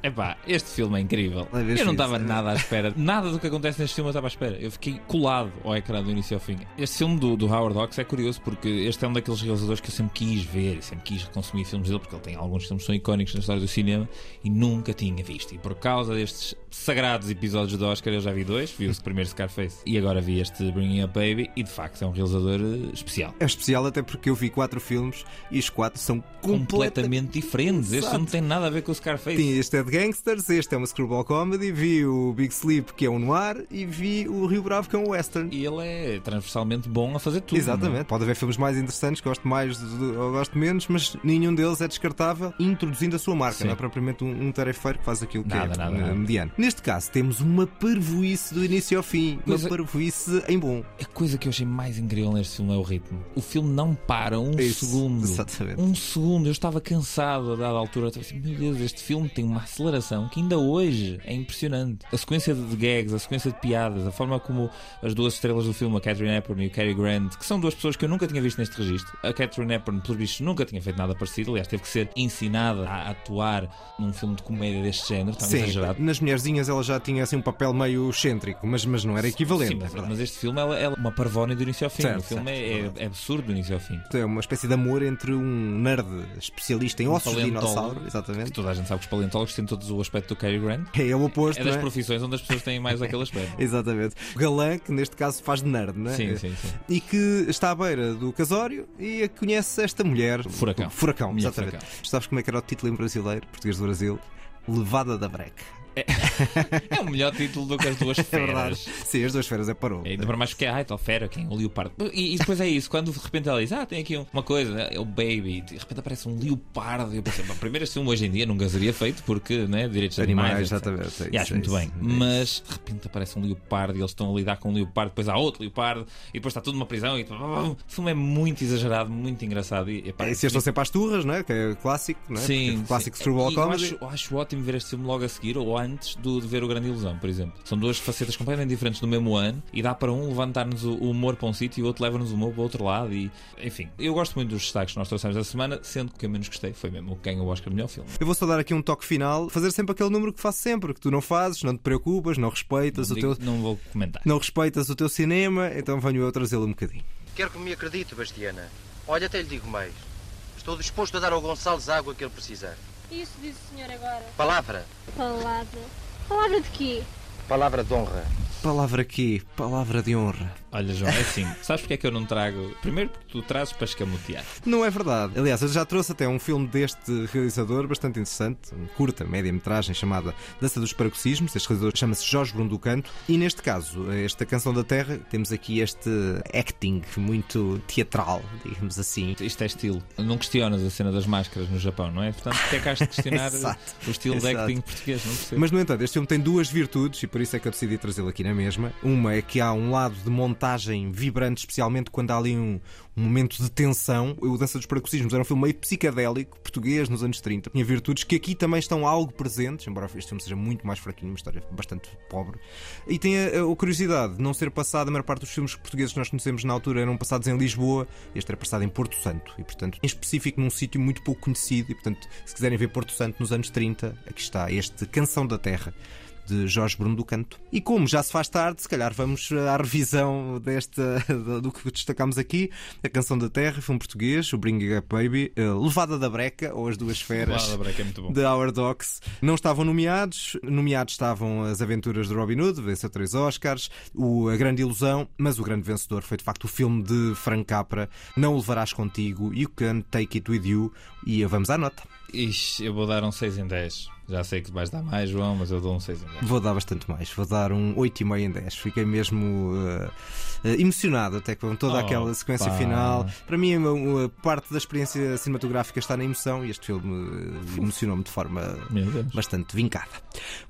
S2: Epá, este filme é incrível. Eu não estava
S1: é-
S2: nada à espera. Nada do que acontece neste filme eu estava à espera. Eu fiquei colado ao ecrã do início ao fim. Este filme do, do Howard Hawks é curioso porque este é um daqueles realizadores que eu sempre quis ver e sempre quis consumir filmes dele porque ele tem alguns filmes que são icónicos na história do cinema e nunca tinha visto. E por causa destes sagrados episódios do Oscar eu já vi dois. Vi o primeiro Scarface e agora vi este Bringing Up Baby e de facto é um realizador eh, especial.
S1: É especial até porque eu vi quatro filmes e os quatro são
S2: completamente diferentes. Este
S1: Exato.
S2: filme não tem nada a ver com o Scarface.
S1: Sim, este é de gangsters, este é uma screwball comedy, vi o Big Sleep, que é um noir, e vi o Rio Bravo, que é um western.
S2: E ele é transversalmente bom a fazer tudo.
S1: Exatamente,
S2: não é?
S1: pode haver filmes mais interessantes, gosto mais ou gosto menos, mas nenhum deles é descartável, introduzindo a sua marca,
S2: Sim.
S1: não é propriamente um, um tarefeiro que faz aquilo que
S2: Nada,
S1: é
S2: nada, nada.
S1: mediano. Neste caso, temos uma parvoíce do início ao fim,
S2: Mas
S1: uma
S2: a-
S1: parvoíce em bom.
S2: A coisa que eu achei mais incrível neste filme é o ritmo. O filme não para um
S1: Isso,
S2: segundo.
S1: exatamente.
S2: Um segundo. Eu estava cansado a dada altura. Estava assim, meu Deus, este filme tem uma aceleração que ainda hoje é impressionante. A sequência de gags, a sequência de piadas, a forma como as duas estrelas do filme, a Catherine Hepburn e o Cary Grant, que são duas pessoas que eu nunca tinha visto neste registro. A Catherine Hepburn, pelos bichos, nunca tinha feito nada parecido. Aliás, teve que ser ensinada a atuar num filme de comédia deste género. Estava
S1: Sim,
S2: exagerado.
S1: nas Mulherzinhas ela já tinha assim um papel meio excêntrico, mas, mas não era equivalente.
S2: Sim, mas, mas este filme ela é uma parvónia do início ao fim.
S1: Certo,
S2: o filme
S1: certo,
S2: é, é absurdo do início ao fim.
S1: É uma espécie de amor entre um nerd especialista em
S2: Um
S1: ossos de dinossauro, exatamente.
S2: toda a gente sabe que os paleontólogos têm todos o aspecto do Cary Grant.
S1: É o oposto,
S2: É das
S1: é?
S2: profissões onde as pessoas têm mais aquele aspecto.
S1: Exatamente. O galã, que neste caso faz de nerd, não é?
S2: Sim, sim, sim.
S1: E que está à beira do casório e conhece esta mulher.
S2: Furacão.
S1: Furacão, exatamente.
S2: Furacão.
S1: Sabes como é que era o título em brasileiro, português do Brasil? Levada da breca.
S2: É o melhor título do que as duas
S1: É verdade.
S2: feras.
S1: Sim, as duas feras é parou.
S2: É, ainda para mais que é, ai, tal fera, quem? O leopardo. E, e depois é isso, quando de repente ela diz, ah, tem aqui um- uma coisa, é o baby, de repente aparece um leopardo. Eu pensei, primeiro este filme hoje em dia nunca seria feito porque, né, direitos de
S1: Animais,
S2: animais.
S1: exatamente, é
S2: E acho
S1: é
S2: muito bem.
S1: é.
S2: Mas de repente aparece um leopardo e eles estão a lidar com um leopardo, depois há outro leopardo, e depois está tudo numa prisão. E... O filme é muito exagerado, muito engraçado. E, epá,
S1: E se estão sempre às turras, não é? Que é clássico, não é?
S2: Sim,
S1: Porque é clássico
S2: sim.
S1: screwball
S2: E eu
S1: comedy.
S2: acho, acho ótimo ver este filme logo a seguir ou antes do, de ver o Grande Ilusão, por exemplo. São duas facetas completamente diferentes do mesmo ano e dá para um levantar-nos o humor para um sítio e o outro leva-nos o humor para o outro lado. E, enfim, eu gosto muito dos destaques que nós trouxemos da semana, sendo que o que eu menos gostei foi mesmo o que ganhou o Oscar de melhor filme.
S1: Eu vou só dar aqui um toque final, fazer sempre aquele número que faço sempre, que tu não fazes, não te preocupas, não respeitas
S2: Não,
S1: o
S2: digo-
S1: teu.
S2: não vou comentar.
S1: Não respeitas o teu cinema, então venho eu trazê-lo um bocadinho.
S15: Quero que me acredite, Bastiana. Olha, até lhe digo mais. Estou disposto a dar ao Gonçalves a água que ele precisar.
S7: Isso disse o senhor agora.
S15: Palavra.
S7: Palavra. Palavra de quê?
S15: Palavra de honra.
S1: Palavra aqui, palavra de honra.
S2: Olha, João, é assim, sabes porque é que eu não trago? Primeiro porque tu trazes para escamotear.
S1: Não é verdade. Aliás, eu já trouxe até um filme deste realizador bastante interessante, um curta, média-metragem, chamada Dança dos Paroxismos. Este realizador chama-se Jorge Bruno do Canto. E neste caso, esta Canção da Terra, temos aqui este acting muito teatral, digamos assim.
S2: Isto é estilo. Não questionas a cena das máscaras no Japão, não é? Portanto, porque é que has de questionar o estilo de
S1: Exato.
S2: acting português? Não percebo.
S1: Mas, no entanto, este filme tem duas virtudes e por isso é que eu decidi trazê-lo aqui na mesma. Uma é que há um lado de montagem vibrante, especialmente quando há ali um, um momento de tensão. O Dança dos Paracossismos era um filme meio psicadélico, português, nos anos 30. Tinha virtudes que aqui também estão algo presentes, embora este filme seja muito mais fraquinho, uma história bastante pobre. E tem a, a curiosidade de não ser passado, a maior parte dos filmes portugueses que nós conhecemos na altura eram passados em Lisboa, este era passado em Porto Santo. E, portanto, em específico num sítio muito pouco conhecido. E, portanto, se quiserem ver Porto Santo nos anos 30, aqui está este Canção da Terra de Jorge Bruno do Canto. E como já se faz tarde, se calhar vamos à revisão desta, do que destacamos aqui: A Canção da Terra, filme português, o Bring Up Baby, a Levada da Breca, ou As Duas Feras
S2: é
S1: de Our Dogs. Não estavam nomeados, nomeados estavam As Aventuras de Robin Hood, venceu três Oscars, o A Grande Ilusão, mas o grande vencedor foi de facto o filme de Frank Capra, Não o Levarás Contigo, You Can Take It With You, e vamos à nota.
S2: Ixi, eu vou dar um 6 em 10. Já sei que vais dar mais, João, mas eu dou um 6 em 10.
S1: Vou dar bastante mais, vou dar um 8,5 em 10. Fiquei mesmo uh, emocionado até com toda
S2: Oh,
S1: aquela sequência
S2: pá.
S1: final. Para mim, uma, uma parte da experiência cinematográfica está na emoção e este filme uh, emocionou-me de forma bastante vincada.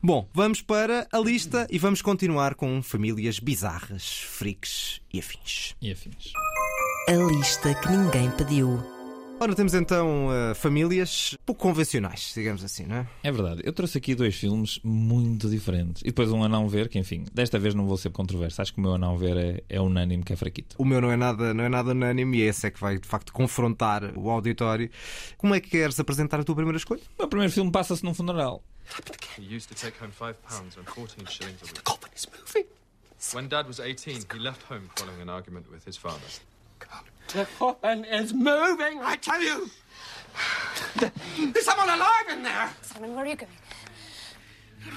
S1: Bom, vamos para a lista e vamos continuar com famílias bizarras, freaks e afins.
S2: E afins.
S3: A lista que ninguém pediu.
S1: Ora, temos então uh, famílias pouco convencionais, digamos assim, não é?
S2: É verdade, eu trouxe aqui dois filmes muito diferentes. E depois um a não ver, que enfim, desta vez não vou ser controverso. Acho que o meu a não ver é, é unânime, que é fraquito.
S1: O meu não é nada, não é nada unânime e esse é que vai de facto confrontar o auditório. Como é que queres apresentar a tua primeira escolha?
S2: O meu primeiro filme passa-se num funeral.
S10: He used to take home five pounds and 14 shillings a week. The coffin is moving. When Dad was 18, he left home following an argument with his father.
S9: The coffin is moving, I tell you! There's someone alive in there!
S16: Simon, where are you going?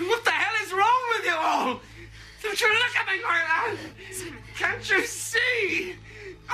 S9: What the hell is wrong with you all? Don't you look at me like that? Can't you see?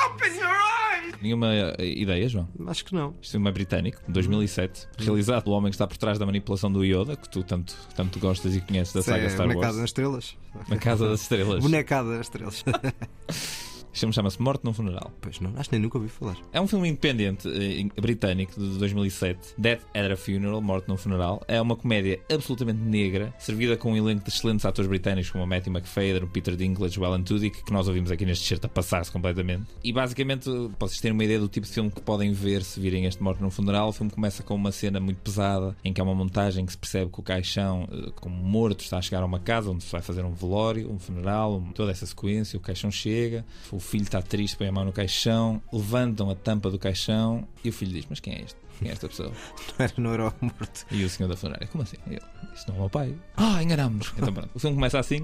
S9: Open your eyes!
S2: Nenhuma eh, ideia, João?
S1: Acho que não.
S2: Este filme é britânico, de 2007, realizado pelo homem que está por trás da manipulação do Yoda, que tu tanto, tanto gostas e conheces da
S1: Isso
S2: saga
S1: é
S2: Star Wars.
S1: nas Estrelas.
S2: Na Casa das Estrelas.
S1: Bonecada das Estrelas.
S2: Filme chama-se Morte num Funeral.
S1: Pois não, acho que nem nunca ouvi falar.
S2: É um filme independente eh, britânico de 2007, Death at a Funeral, Morte num Funeral. É uma comédia absolutamente negra, servida com um elenco de excelentes atores britânicos como o Matthew McFadden, o Peter Dinklage, o Alan Tudyk, que nós ouvimos aqui neste certo a passar-se completamente. E basicamente, para vocês terem uma ideia do tipo de filme que podem ver se virem este Morte num Funeral, o filme começa com uma cena muito pesada, em que há uma montagem que se percebe que o caixão, eh, como morto, está a chegar a uma casa onde se vai fazer um velório, um funeral, toda essa sequência. O caixão chega, o filho está triste, põe a mão no caixão, levantam a tampa do caixão e o filho diz: Mas quem é este? Quem é esta pessoa?
S1: Não era, não era o morto.
S2: E o senhor da funerária, como assim? Ele, Isto não é o meu pai. Ah, enganámos-nos. Então pronto, o filme começa assim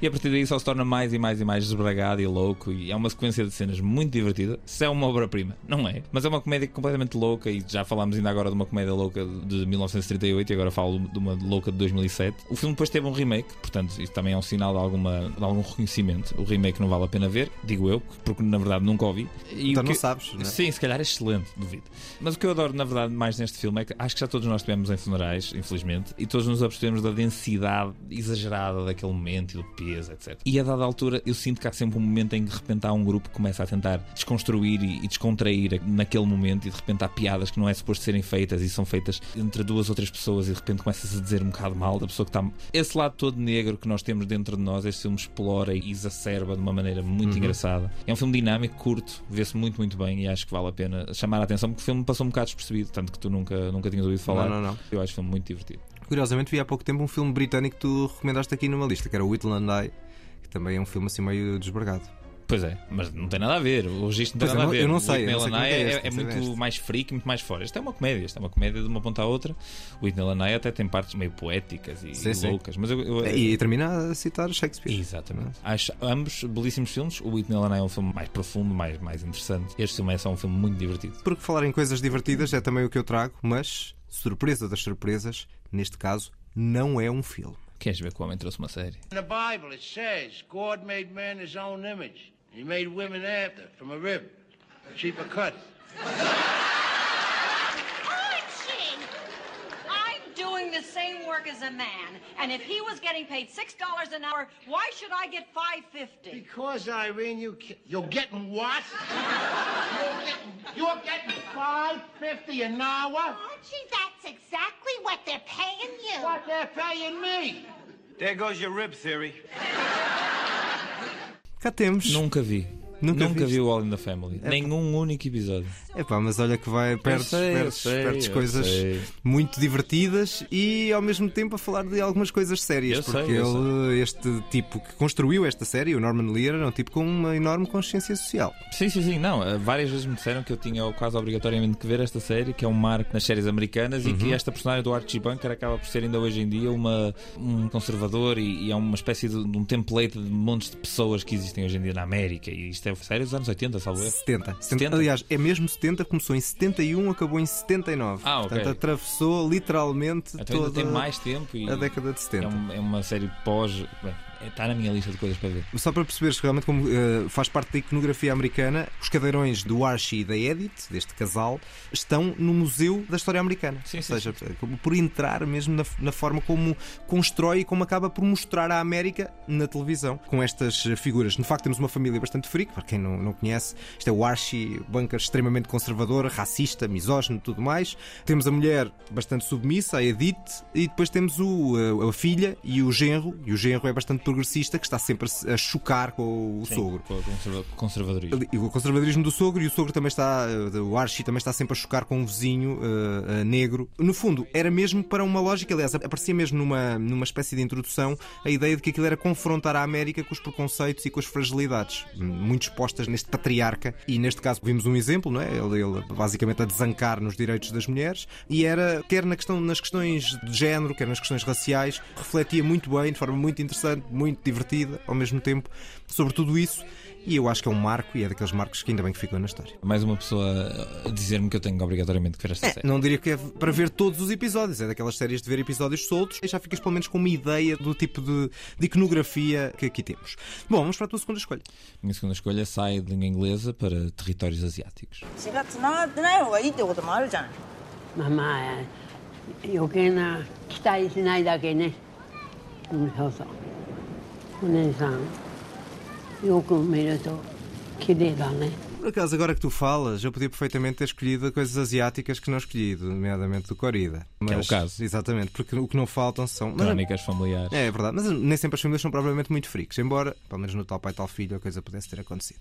S2: e a partir daí só se torna mais e mais e mais desbragado e louco. E é uma sequência de cenas muito divertida. Se é uma obra-prima, não é. Mas é uma comédia completamente louca. E já falámos ainda agora de uma comédia louca de 1938 e agora falo de uma louca de 2007. O filme depois teve um remake, portanto, isso também é um sinal de, alguma, de algum reconhecimento. O remake não vale a pena ver, digo eu, porque na verdade nunca ouvi. E
S1: Então
S2: o
S1: não
S2: que-
S1: sabes, não é?
S2: Sim, se calhar é excelente, duvido. Mas o que eu adoro, na verdade, mais neste filme é que acho que já todos nós estivemos em funerais, infelizmente, e todos nos apercebemos da densidade exagerada daquele momento e do peso, etc. E a dada altura, eu sinto que há sempre um momento em que de repente há um grupo que começa a tentar desconstruir e, e descontrair naquele momento, e de repente há piadas que não é suposto serem feitas e são feitas entre duas outras pessoas, e de repente começa-se a dizer um bocado mal da pessoa que está. Esse lado todo negro que nós temos dentro de nós, este filme explora e exacerba de uma maneira muito
S1: Uhum.
S2: engraçada. É um filme dinâmico, curto, vê-se muito, muito bem e acho que vale a pena chamar a atenção porque o filme passou um bocado despercebido, tanto que tu nunca, nunca tinhas ouvido falar.
S1: Não, não, não.
S2: Eu acho o filme muito divertido.
S1: Curiosamente vi há pouco tempo um filme britânico que tu recomendaste aqui numa lista, que era o Whittle and I, que também é um filme assim meio desbragado.
S2: Pois é, mas não tem nada a ver. O registro não tem
S1: Pois,
S2: nada
S1: eu
S2: a ver.
S1: não
S2: O
S1: sei,
S2: Whitney
S1: eu não sei é
S2: Lanai
S1: que é
S2: é,
S1: este,
S2: é
S1: sei
S2: muito
S1: deste.
S2: mais freak, muito mais fora. Isto é uma comédia, isto é uma comédia de uma ponta à outra. O Whitney Lanai até tem partes meio poéticas e,
S1: Sim,
S2: e
S1: sim.
S2: loucas. Mas eu, eu-
S1: E, termina a citar Shakespeare.
S2: Exatamente. Acho ambos belíssimos filmes. O Whitney Lanai é um filme mais profundo, mais, mais interessante. Este filme é só um filme muito divertido.
S1: Porque falar em coisas divertidas é também o que eu trago, mas, surpresa das surpresas, neste caso, não é um filme.
S2: Queres ver que o homem trouxe uma série?
S16: In the Bible, it says God made man his own image. He made women after, from a rib, A cheaper cut.
S17: Archie! I'm doing the same work as a man, and if he was getting paid six dollars an hour, why should I get five fifty?
S16: Because, Irene, you ki- you're getting what? you're getting you're getting five fifty an hour.
S17: Archie, that's exactly what they're paying you.
S16: What they're paying me?
S11: There goes your rib theory.
S1: Cá temos.
S2: Nunca vi.
S1: Nunca
S2: Nunca vi o All in the Family.
S1: É
S2: Nenhum único episódio.
S1: Epá, mas olha que vai, perdes,
S2: sei, eu
S1: perdes,
S2: sei,
S1: perdes
S2: eu
S1: coisas
S2: sei.
S1: muito divertidas e ao mesmo tempo a falar de algumas coisas sérias.
S2: Eu
S1: porque ele, este tipo que construiu esta série, o Norman Lear, era um tipo com uma enorme consciência social.
S2: Sim, sim, sim. Não, eh, várias vezes me disseram que eu tinha quase obrigatoriamente que ver esta série, que é um marco nas séries americanas, e que
S1: Uhum.
S2: esta personagem do Archie Bunker acaba por ser ainda hoje em dia uma, um conservador e, e é uma espécie de, de um template de montes de pessoas que existem hoje em dia na América. E isto é série dos anos 80, salvo erro.
S1: 70.
S2: 70?
S1: Aliás, é mesmo 70, começou em 71, acabou em 79.
S2: Ah, ok.
S1: Portanto, atravessou literalmente
S2: Então
S1: toda
S2: tem mais tempo e
S1: a década de 70.
S2: É, é uma série pós. Está na minha lista de coisas para ver.
S1: Só para perceberes realmente como eh, faz parte da iconografia americana, os cadeirões do Archie e da Edith, deste casal, estão no Museu da História Americana. Ou seja, como por entrar mesmo na, na forma como constrói e como acaba por mostrar a América na televisão, com estas figuras. De facto, temos uma família bastante freak, para quem não, não conhece. Isto é o Archie Bunker, extremamente conservador, racista, misógino tudo mais. Temos a mulher bastante submissa, a Edith, e depois temos o, eh, a filha e o genro, e o genro é bastante progressista, que está sempre a chocar com o
S2: Sim,
S1: sogro.
S2: com o conserva- conservadorismo.
S1: O conservadorismo do sogro e o sogro também está, eh, o Archie também está sempre a chocar com um vizinho eh, eh, negro. No fundo, era mesmo para uma lógica, aliás, aparecia mesmo numa, numa espécie de introdução a ideia de que aquilo era confrontar a América com os preconceitos e com as fragilidades, hum, muito expostas neste patriarca. E neste caso vimos um exemplo, não é? Ele, ele basicamente a desancar nos direitos das mulheres e era, quer na questão, nas questões de género, quer nas questões raciais, refletia muito bem, de forma muito interessante, muito divertida ao mesmo tempo sobre tudo isso. E eu acho que é um marco e é daqueles marcos que ainda bem que ficou na história.
S2: Mais uma pessoa a dizer-me que eu tenho obrigatoriamente que ver esta
S1: É,
S2: série.
S1: não diria que é para ver todos os episódios, é daquelas séries de ver episódios soltos e já ficas pelo menos com uma ideia do tipo de, de iconografia que aqui temos. Bom, vamos para a tua segunda escolha.
S2: Minha segunda escolha sai de língua inglesa para territórios asiáticos.
S18: 血が繋がってない方がいいってこともあるじゃん
S19: まあまあ余計な期待しないだけねうんそうそう お姉さんよく見ると綺麗だね。
S1: Por acaso, agora que tu falas, eu podia perfeitamente ter escolhido coisas asiáticas que não escolhi, nomeadamente do Corrida.
S2: Que é o caso.
S1: Exatamente, porque o que não faltam são. mas-
S2: Crónicas familiares.
S1: É, é verdade, mas nem sempre as famílias são propriamente muito freaks, embora, pelo menos no tal pai tal filho, a coisa pudesse ter acontecido.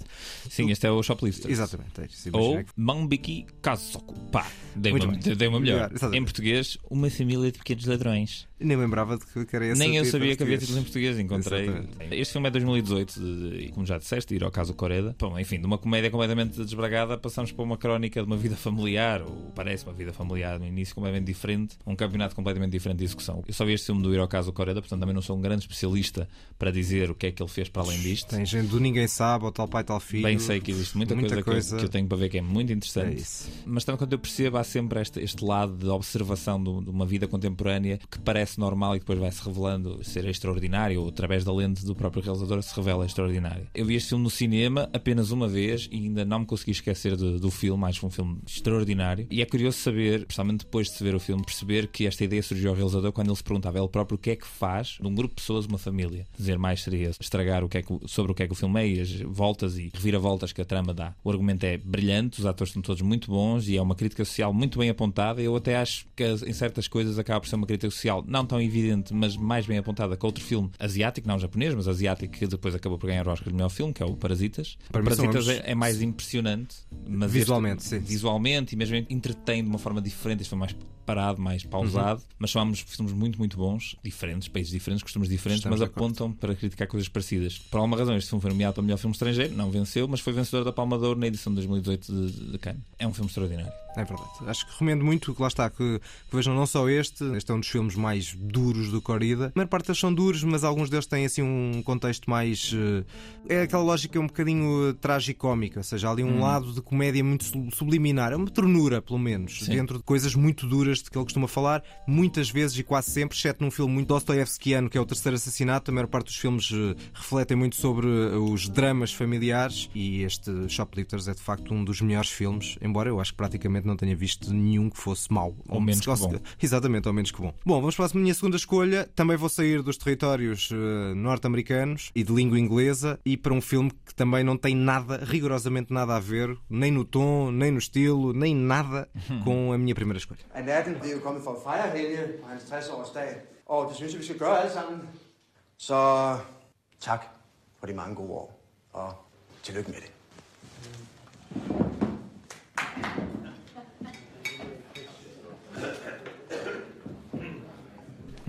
S2: Sim, este é o Shoplifters.
S1: Exatamente, é.
S2: Ou Manbiki Kazoku. Pá, dei
S1: Muito
S2: uma,
S1: bem.
S2: dei uma melhor. Em português, uma família de pequenos ladrões.
S1: Nem lembrava de que era esse
S2: Nem eu sabia que havia
S1: português.
S2: título em português, encontrei.
S1: Exatamente.
S2: Este filme é 2018, de- e como já disseste, ir ao caso Coreda. Bom, enfim, de uma comédia desbragada, passamos para uma crónica de uma vida familiar, ou parece uma vida familiar no início completamente diferente, um campeonato completamente diferente de execução. Eu só vi este filme do Ir ao caso Coreda, portanto também não sou um grande especialista para dizer o que é que ele fez para além disto.
S1: Tem gente do ninguém sabe, ou tal pai tal filho.
S2: Bem sei que existe muita, coisa, que eu-
S1: coisa.
S2: Que, eu, tenho para ver que é muito interessante.
S1: É.
S2: Mas tanto quanto eu percebo, há sempre este, este lado de observação do- de uma vida contemporânea que parece normal e depois vai-se revelando ser extraordinário, ou através da lente do próprio realizador se revela extraordinário. Eu vi este filme no cinema apenas uma vez e ainda não me consegui esquecer de- do filme, acho que foi um filme extraordinário. E é curioso saber, principalmente depois de se ver o filme, perceber que esta ideia surgiu ao realizador quando ele se perguntava ele próprio o que é que faz de um grupo de pessoas uma família. Dizer mais seria estragar o que é que, sobre o que é que o filme é e as voltas e reviravoltas que a trama dá. O argumento é brilhante, os atores estão todos muito bons e é uma crítica social muito bem apontada. Eu até acho que em certas coisas acaba por ser uma crítica social não tão evidente, mas mais bem apontada que outro filme asiático, não japonês, mas asiático, que depois acabou por ganhar o Oscar de melhor filme, que é o Parasitas.
S1: Para são
S2: Parasitas é, é mais impressionante, mas
S1: Visualmente,
S2: este,
S1: sim.
S2: visualmente e mesmo entretém de uma forma diferente. Este foi mais parado, mais pausado,
S1: Uhum.
S2: mas são ambos filmes muito, muito bons, diferentes, países diferentes, costumes diferentes,
S1: Estamos
S2: mas apontam para criticar coisas parecidas. Por alguma razão, este filme foi nomeado para melhor filme estrangeiro, não venceu, mas foi vencedor da Palma de Ouro na edição de 2018 de, de Cannes. É um filme extraordinário.
S1: É verdade. Acho que recomendo muito que lá está, que, que vejam não só este, este é um dos filmes mais duros do Corrida. A maior parte deles são duros, mas alguns deles têm assim um contexto mais. eh, É aquela lógica um bocadinho eh, tragicómica, ou seja, há ali um
S2: Hum.
S1: lado de comédia muito su- subliminar, é uma ternura, pelo menos,
S2: Sim.
S1: dentro de coisas muito duras de que ele costuma falar, muitas vezes e quase sempre, exceto num filme muito Dostoevskiano, que é o terceiro assassinato. A maior parte dos filmes eh, refletem muito sobre eh, os dramas familiares e este Shoplifters é de facto um dos melhores filmes, embora eu acho que praticamente não tenha visto nenhum que fosse mau.
S2: Ou menos que bom.
S1: Exatamente, ao menos que bom. Bom, vamos para a minha segunda escolha. Também vou sair dos territórios eh, norte-americanos e de língua inglesa e para um filme que também não tem nada, rigorosamente nada a ver, nem no tom, nem no estilo, nem nada com a minha primeira escolha.
S20: Natten, det er jo kommet for at fejre Helge og hans 60-årsdag, og det synes jeg, vi skal gøre alle sammen. Så tak for de mange gode år, og tillykke med det.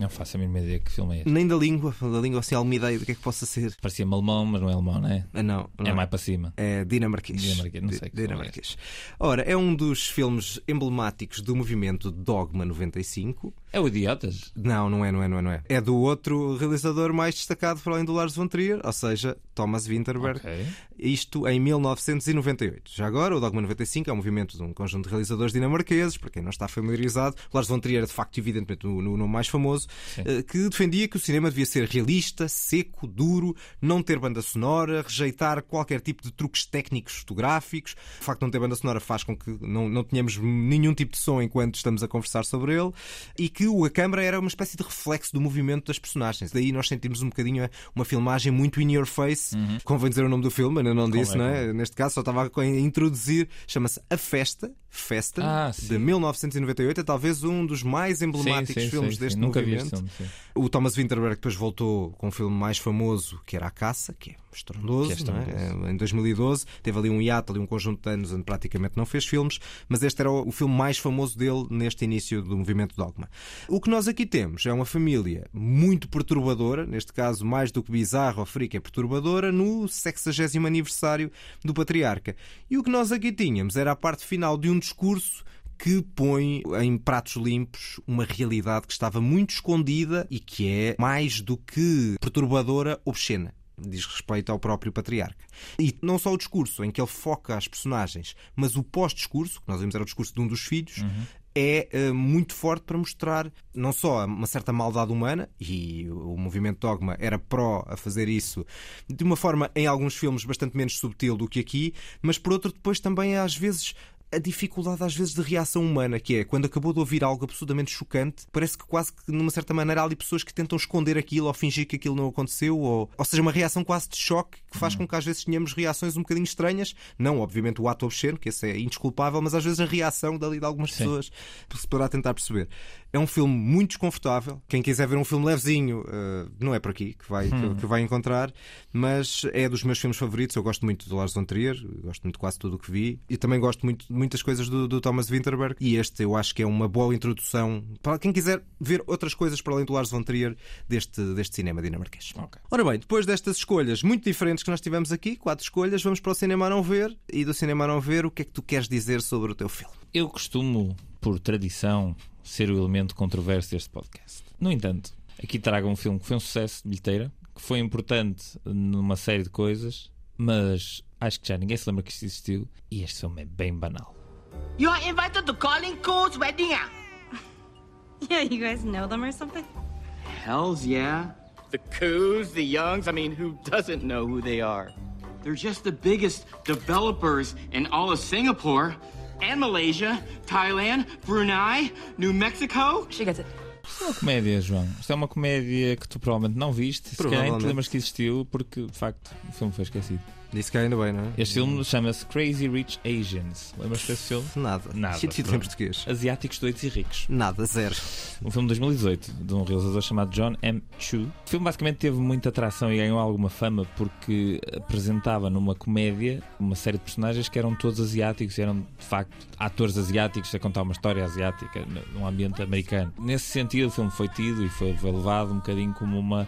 S2: Não faço a mínima ideia que filme é este.
S1: Nem da língua, da língua assim, alguma ideia do que é que possa ser.
S2: Parecia-me alemão, mas não é alemão, não é?
S1: Ah, Não, não
S2: É mais para cima.
S1: É dinamarquês.
S2: Dinamarquês, não sei que é
S1: Dinamarquês. Ora, é um dos filmes emblemáticos do movimento Dogma 95.
S2: É o Idiotas?
S1: Não, não é, não é, não é, não é. É do outro realizador mais destacado para além do Lars von Trier, ou seja, Thomas Winterberg.
S2: Ok.
S1: Isto em 1998. Já agora, o Dogma 95 é um movimento de um conjunto de realizadores dinamarqueses, para quem não está familiarizado. Lars von Trier é de facto, evidentemente, o nome mais famoso, eh, que defendia que o cinema devia ser realista, seco, duro, não ter banda sonora, rejeitar qualquer tipo de truques técnicos fotográficos. O facto de não ter banda sonora faz com que não, não tenhamos nenhum tipo de som enquanto estamos a conversar sobre ele e que a câmara era uma espécie de reflexo do movimento das personagens. Daí nós sentimos um bocadinho uma filmagem muito in your face. Convém dizer o nome do filme, ainda não disse, não é? Neste caso só estava a introduzir, chama-se A Festa, Festa,
S2: Ah,
S1: de 1998. É talvez um dos mais emblemáticos
S2: Sim, sim,
S1: filmes
S2: sim,
S1: deste movimento.
S2: filme.
S1: O Thomas Winterberg depois voltou com um filme mais famoso, que era A Caça, que é estrondoso,
S2: Que é
S1: é?
S2: estrondoso.
S1: É, em 2012. Teve ali um hiato, ali um conjunto de anos onde praticamente não fez filmes, mas este era o, o filme mais famoso dele neste início do movimento Dogma. O que nós aqui temos é uma família muito perturbadora, neste caso mais do que bizarra ou frica, é perturbadora, no 60 aniversário do Patriarca. E o que nós aqui tínhamos era a parte final de um discurso que põe em pratos limpos uma realidade que estava muito escondida e que é mais do que perturbadora, obscena diz respeito ao próprio patriarca. E não só o discurso em que ele foca as personagens, mas o pós-discurso, que nós vimos era o discurso de um dos filhos,
S2: Uhum.
S1: é uh, muito forte para mostrar não só uma certa maldade humana, e o movimento Dogma era pró a fazer isso de uma forma, em alguns filmes, bastante menos subtil do que aqui, mas por outro, depois também às vezes a dificuldade às vezes de reação humana, que é quando acabou de ouvir algo absolutamente chocante, parece que quase que, numa certa maneira, há ali pessoas que tentam esconder aquilo ou fingir que aquilo não aconteceu, ou, ou seja, uma reação quase de choque que faz com que às vezes tenhamos reações um bocadinho estranhas. Não, obviamente, o ato obsceno, que esse é indesculpável, mas às vezes a reação dali de algumas
S2: Sim.
S1: pessoas se poderá tentar perceber. É um filme muito desconfortável. Quem quiser ver um filme levezinho, eh, não é por aqui que vai,
S2: Hum.
S1: que, que vai encontrar, mas é dos meus filmes favoritos. Eu gosto muito do Lars von Trier, gosto muito de quase tudo o que vi, e também gosto muito muitas coisas do, do Thomas Winterberg. E este eu acho que é uma boa introdução para quem quiser ver outras coisas para além do Lars von Trier deste, deste cinema dinamarquês. Ora bem, depois destas escolhas muito diferentes que nós tivemos aqui, quatro escolhas, vamos para o cinema a não ver. E do cinema a não ver, o que é que tu queres dizer sobre o teu filme?
S2: Eu costumo, por tradição, ser o elemento controverso deste podcast. No entanto, aqui trago um filme que foi um sucesso de bilheteira, que foi importante numa série de coisas, mas acho que já ninguém se lembra que isto existiu e este filme é bem banal.
S16: You're invited to Colin Cole's wedding. ah?
S21: Yeah, you guys know them or something?
S22: Hells yeah. The Coos, the Youngs, I mean, who doesn't know who they are? They're just the biggest developers in all of Singapore and Malaysia, Thailand, Brunei, New Mexico. She gets it.
S2: Isto é uma comédia, João. Isto é uma comédia que tu provavelmente não viste, se calhar te lembras que existiu, porque de facto o filme foi esquecido.
S1: Disse que ainda bem, não é?
S2: Este filme chama-se Crazy Rich Asians. Lembras-te desse filme?
S1: Nada.
S2: Nada.
S1: Em português.
S2: Asiáticos doidos e ricos.
S1: Nada, zero.
S2: Um filme de 2018 de um realizador chamado John M. Chu. O filme basicamente teve muita atração e ganhou alguma fama porque apresentava numa comédia uma série de personagens que eram todos asiáticos e eram de facto atores asiáticos a contar uma história asiática num ambiente americano. Nesse sentido, o filme foi tido e foi levado um bocadinho como uma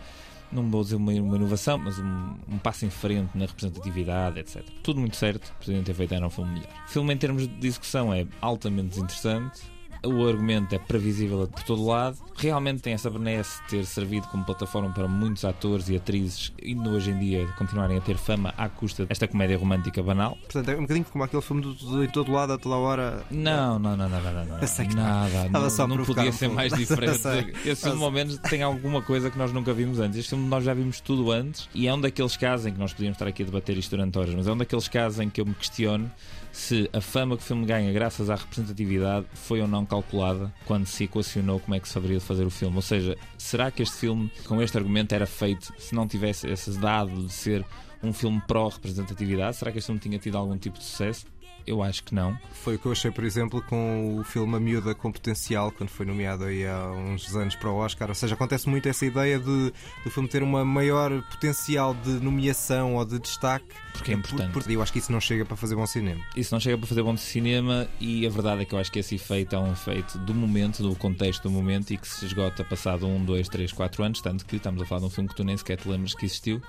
S2: não vou dizer uma, uma inovação, mas um, um passo em frente na representatividade, etc. Tudo muito certo, podiam ter feito era um filme melhor. O filme, em termos de execução, é altamente desinteressante. O argumento é previsível por todo lado. Realmente tem essa benesse de ter servido como plataforma para muitos atores e atrizes, ainda hoje em dia, continuarem a ter fama à custa desta comédia romântica banal.
S1: Portanto, é um bocadinho como aquele filme do, do, em todo lado, a toda hora.
S2: Não, não, não, não, não, não, não. Nada, não, não podia
S1: um
S2: ser mais diferente. Esse filme, ao menos, tem alguma coisa que nós nunca vimos antes. Este filme nós já vimos tudo antes e é um daqueles casos em que nós podíamos estar aqui a debater isto durante horas, mas é um daqueles casos em que eu me questiono se a fama que o filme ganha graças à representatividade foi ou não calculada quando se equacionou como é que se haveria de fazer o filme. Ou seja, será que este filme, com este argumento, era feito se não tivesse esse dado de ser um filme pró-representatividade? Será que este filme tinha tido algum tipo de sucesso? Eu acho que não.
S1: Foi o que eu achei, por exemplo, com o filme A Miúda com Potencial, quando foi nomeado aí há uns anos para o Oscar. Ou seja, acontece muito essa ideia de do filme ter uma maior potencial de nomeação ou de destaque.
S2: Porque é importante.
S1: Por, por, eu acho que isso não chega para fazer bom cinema.
S2: Isso não chega para fazer bom cinema e a verdade é que eu acho que esse efeito é um efeito do momento, do contexto do momento e que se esgota passado um, dois, três, quatro anos, tanto que estamos a falar de um filme que tu nem sequer te lembras que existiu.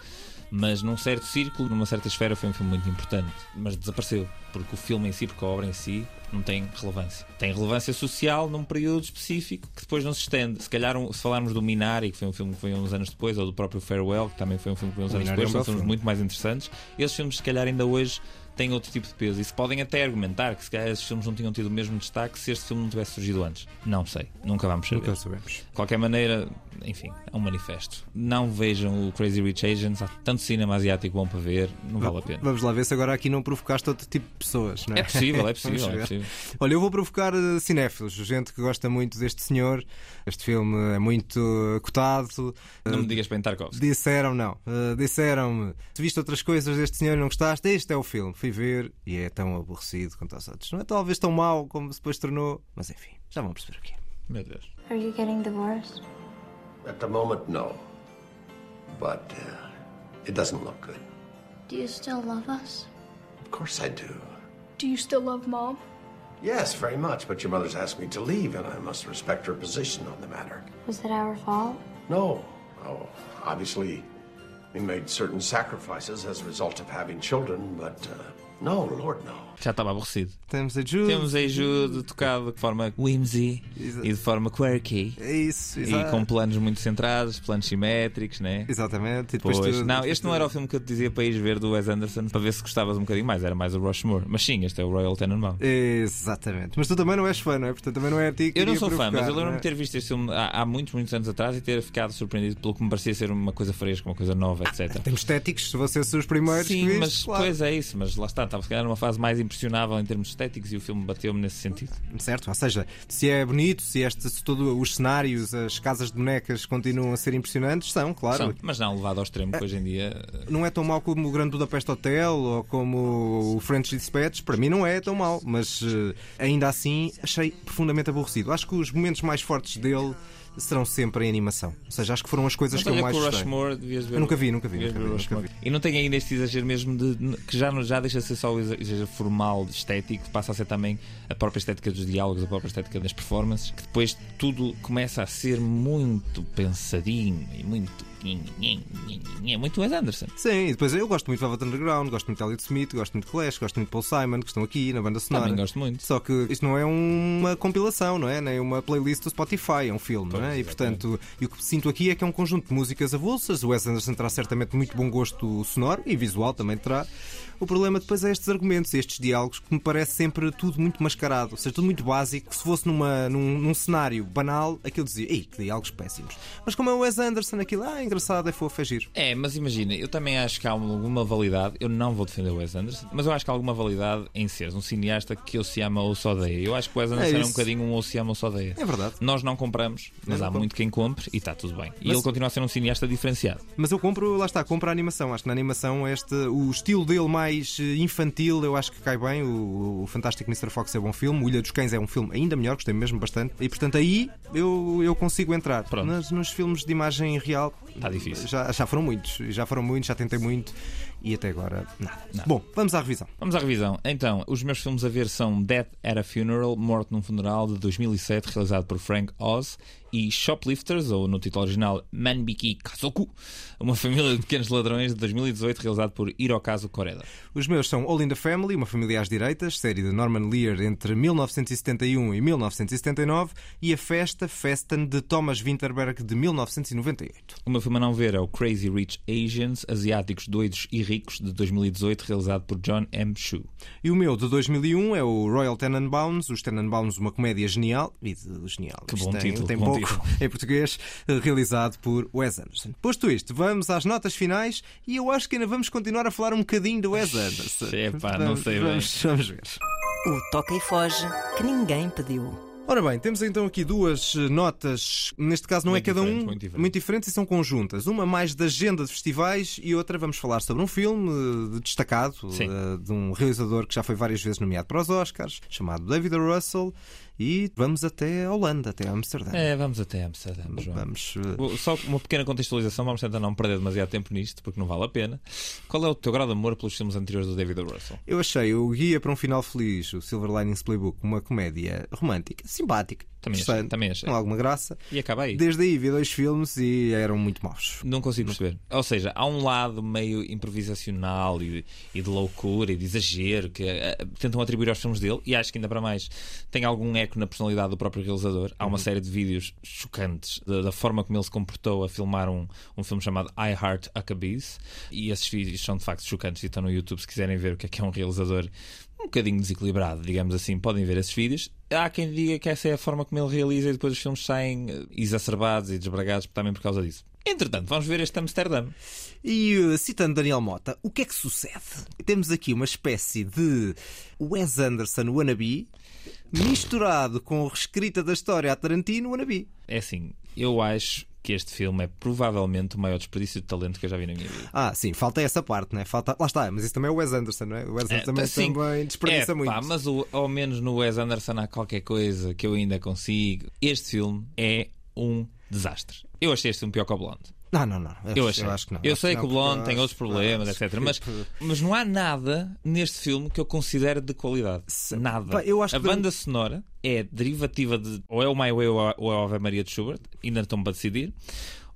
S2: Mas num certo círculo, numa certa esfera, foi um filme muito importante. Mas desapareceu, porque o filme em si, porque a obra em si, não tem relevância. Tem relevância social num período específico que depois não se estende. Se calhar, um- se falarmos do Minari, que foi um filme que foi uns anos depois, ou do próprio Farewell, que também foi um filme que foi uns
S1: O
S2: anos
S1: Minari é
S2: depois,
S1: um
S2: são filmes
S1: filme.
S2: muito mais interessantes. Esses filmes, se calhar, ainda hoje têm outro tipo de peso. E se podem até argumentar que se calhar esses filmes não tinham tido o mesmo destaque se este filme não tivesse surgido antes. Não sei. Nunca vamos saber.
S1: Nunca sabemos.
S2: De qualquer maneira, enfim, é um manifesto. Não vejam o Crazy Rich Asians. Há tanto cinema asiático bom para ver. Não vale a pena.
S1: Vamos lá ver se agora aqui não provocaste outro tipo de pessoas, não é?
S2: É possível, é possível, é possível.
S1: Olha, eu vou provocar eh, cinéfilos, gente que gosta muito deste senhor. Este filme é muito eh, cotado.
S2: Não
S1: Eh,
S2: me digas para Tarkovsky.
S1: Disseram, não. Eh, Disseram-me, se viste outras coisas deste senhor e não gostaste, este é o filme. Fui ver e é tão aborrecido quanto aos outros. Não é talvez tão mau como depois tornou, mas enfim, já vão perceber o que é.
S2: Meu Deus.
S7: Are you getting divorced?
S11: At the moment, no. But uh, it doesn't look good.
S7: Do you still love us?
S11: Of course I do.
S13: Do you still love Mom?
S11: Yes, very much, but your mother's asked me to leave, and I must respect her position on the matter.
S7: Was it our fault?
S11: No. Oh, obviously, we made certain sacrifices as a result of having children, but uh,
S2: No, Lord, no. Já estava aborrecido.
S1: Temos a Jude.
S2: Temos a Jude tocado de forma whimsy
S1: Exato.
S2: e de forma quirky.
S1: É isso,
S2: E
S1: exato.
S2: com planos muito centrados, planos simétricos, né?
S1: Exatamente. E depois
S2: Pois,
S1: tu-
S2: não, este não era o filme que eu te dizia para ires ver do Wes Anderson para ver se gostavas um bocadinho mais, era mais o Rushmore. Mas sim, este é o Royal Tenenbaum.
S1: Exatamente. Mas tu também não és fã, não é? Portanto, também não é a ti que
S2: Eu não sou fã, mas eu lembro-me
S1: não
S2: de ter visto este filme há, há muitos, muitos anos atrás e ter ficado surpreendido pelo que me parecia ser uma coisa fresca, uma coisa nova, etc.
S1: Temos estéticos, se vocês são os primeiros
S2: Sim,
S1: viste,
S2: mas
S1: claro.
S2: pois é isso, mas lá está, estava se calhar numa fase mais impressionável em termos estéticos e o filme bateu-me nesse sentido.
S1: Certo, ou seja, se é bonito, se, este, se todos os cenários, as casas de bonecas continuam a ser impressionantes, são, claro.
S2: São, mas não levado ao extremo que hoje em dia.
S1: Não é tão mau como o Grande Budapeste Hotel ou como o French Dispatch, para mim não é tão mau, mas eh, ainda assim achei profundamente aborrecido. Acho que os momentos mais fortes dele serão sempre em animação. Ou seja, acho que foram as coisas
S2: Mas
S1: que eu mais gostei.
S2: Rushmore devias ver.
S1: Eu nunca vi, nunca vi, nunca vi, nunca vi.
S2: E não tem ainda este exagero mesmo de. que já, já deixa de ser só o exagero formal, estético, passa a ser também a própria estética dos diálogos, a própria estética das performances, que depois tudo começa a ser muito pensadinho e muito. É muito Wes Anderson.
S1: Sim, e depois eu gosto muito de Velvet Underground, gosto muito de Elliot Smith, gosto muito de Clash, gosto muito de Paul Simon, que estão aqui na banda sonora.
S2: Também gosto muito.
S1: Só que isto não é uma compilação, não é? Nem uma playlist do Spotify, é um filme, não é? E portanto, e o que sinto aqui é que é um conjunto de músicas avulsas. O Wes Anderson terá certamente muito bom gosto sonoro e visual também terá. O problema depois é estes argumentos, estes diálogos, que me parece sempre tudo muito mascarado, ou seja, tudo muito básico. Se fosse numa, num, num cenário banal, aquilo dizia, ei, que diálogos péssimos. Mas como é o Wes Anderson, aquilo, ah, engraçado, é fofo, é giro.
S2: É, mas imagina, eu também acho que há alguma validade. Eu não vou defender o Wes Anderson, mas eu acho que há alguma validade em seres um cineasta que ou se ama ou se odeia. Eu acho que o Wes Anderson é, um
S1: isso.
S2: bocadinho um ou se ama ou se odeia.
S1: É verdade.
S2: Nós não compramos, mas
S1: não
S2: há
S1: compro.
S2: muito quem compre e está tudo bem. E
S1: Mas-
S2: ele continua a ser um cineasta diferenciado.
S1: Mas eu compro, lá está, compro a animação. Acho que na animação este, o estilo dele mais eh, infantil eu acho que cai bem. O, o Fantástico Mr. Fox é bom filme. O Ilha dos Cães é um filme ainda melhor, gostei mesmo bastante. E portanto aí eu, eu consigo entrar. Nos, nos filmes de imagem real
S2: Está difícil.
S1: Já, já foram muitos. Já foram muitos, já tentei muito. E até agora nada. Bom, vamos à revisão.
S2: Vamos à revisão. Então, os meus filmes a ver são Death at a Funeral, Morte num Funeral, de 2007, realizado por Frank Oz, e Shoplifters, ou no título original Manbiki Kazoku, uma família de pequenos ladrões, de 2018, realizado por Hirokazu Koreda.
S1: Os meus são All in the Family, uma família às direitas, série de Norman Lear entre 1971 e 1979, e A Festa, Festen, de Thomas Winterberg, de 1998.
S2: O meu filme a não ver é o Crazy Rich Asians, Asiáticos Doidos e Ricos, de 2018, realizado por John M. Chu.
S1: E o meu de 2001 é o Royal Tenenbaums, os Tenenbaums, uma comédia genial. E de genial.
S2: Que bom
S1: tem,
S2: título,
S1: Tem
S2: bom
S1: pouco
S2: título.
S1: em português, realizado por Wes Anderson. Posto isto, vamos às notas finais e eu acho que ainda vamos continuar a falar um bocadinho do Wes Anderson.
S2: Epá, não
S1: Vamos-
S2: sei bem.
S1: vamos, vamos ver.
S3: O Toca e Foge que ninguém pediu.
S1: Ora bem, temos então aqui duas eh, notas, neste caso não
S2: Muito
S1: é cada um,
S2: muito diferentes.
S1: diferentes e são conjuntas. Uma mais da agenda de festivais e outra vamos falar sobre um filme eh, destacado
S2: Sim.
S1: eh, de um realizador que já foi várias vezes nomeado para os Oscars, chamado David. Russell, e vamos até a Holanda, até a Amsterdã.
S2: É, vamos até Amsterdã, João.
S1: Vamos. eh,
S2: Só uma pequena contextualização, vamos tentar não perder demasiado tempo nisto, porque não vale a pena. Qual é o teu grau de amor pelos filmes anteriores do David. Russell?
S1: Eu achei o Guia para um Final Feliz, o Silver Linings Playbook, uma comédia romântica, simpática,
S2: Também achei,
S1: interessante,
S2: também achei.
S1: com alguma graça.
S2: E acaba aí.
S1: Desde aí vi dois filmes e eram muito maus.
S2: Não consigo perceber. Ou seja, há um lado meio improvisacional e, e de loucura e de exagero que eh, tentam atribuir aos filmes dele, e acho que ainda para mais tem algum eco na personalidade do próprio realizador. Há uma série de vídeos chocantes da, da forma como ele se comportou a filmar um, um filme chamado I Heart Huckabees, e esses vídeos são de facto chocantes e estão no YouTube se quiserem ver o que é que é um realizador um bocadinho desequilibrado, digamos assim, podem ver esses vídeos. Há quem diga que essa é a forma como ele realiza e depois os filmes saem eh, exacerbados e desbragados também por causa disso. Entretanto, vamos ver este Amsterdã.
S1: E uh, citando Daniel Mota, o que é que sucede? Temos aqui uma espécie de Wes Anderson wannabe misturado com a reescrita da história a Tarantino wannabe.
S2: É assim, eu acho que este filme é provavelmente o maior desperdício de talento que eu já vi na minha vida.
S1: Ah, sim, falta essa parte, né? Falta... Lá está, mas isso também é o Wes Anderson, não é? O Wes Anderson também,
S2: sim.
S1: também desperdiça
S2: é,
S1: muito.
S2: Pá, mas o- ao menos no Wes Anderson há qualquer coisa que eu ainda consigo. Este filme é um desastre. Eu achei este filme pior que o Blonde.
S1: Não, não, não.
S2: Eu, achei.
S1: Eu acho que não.
S2: Eu
S1: Acho
S2: sei
S1: que
S2: que o
S1: não,
S2: Blonde tem
S1: eu
S2: outros problemas, etc. Mas, mas não há nada neste filme que eu considere de qualidade. Nada.
S1: Eu acho
S2: a
S1: que-
S2: banda sonora é derivativa de ou é o My Way ou é o Ave Maria de Schubert, ainda estão para decidir.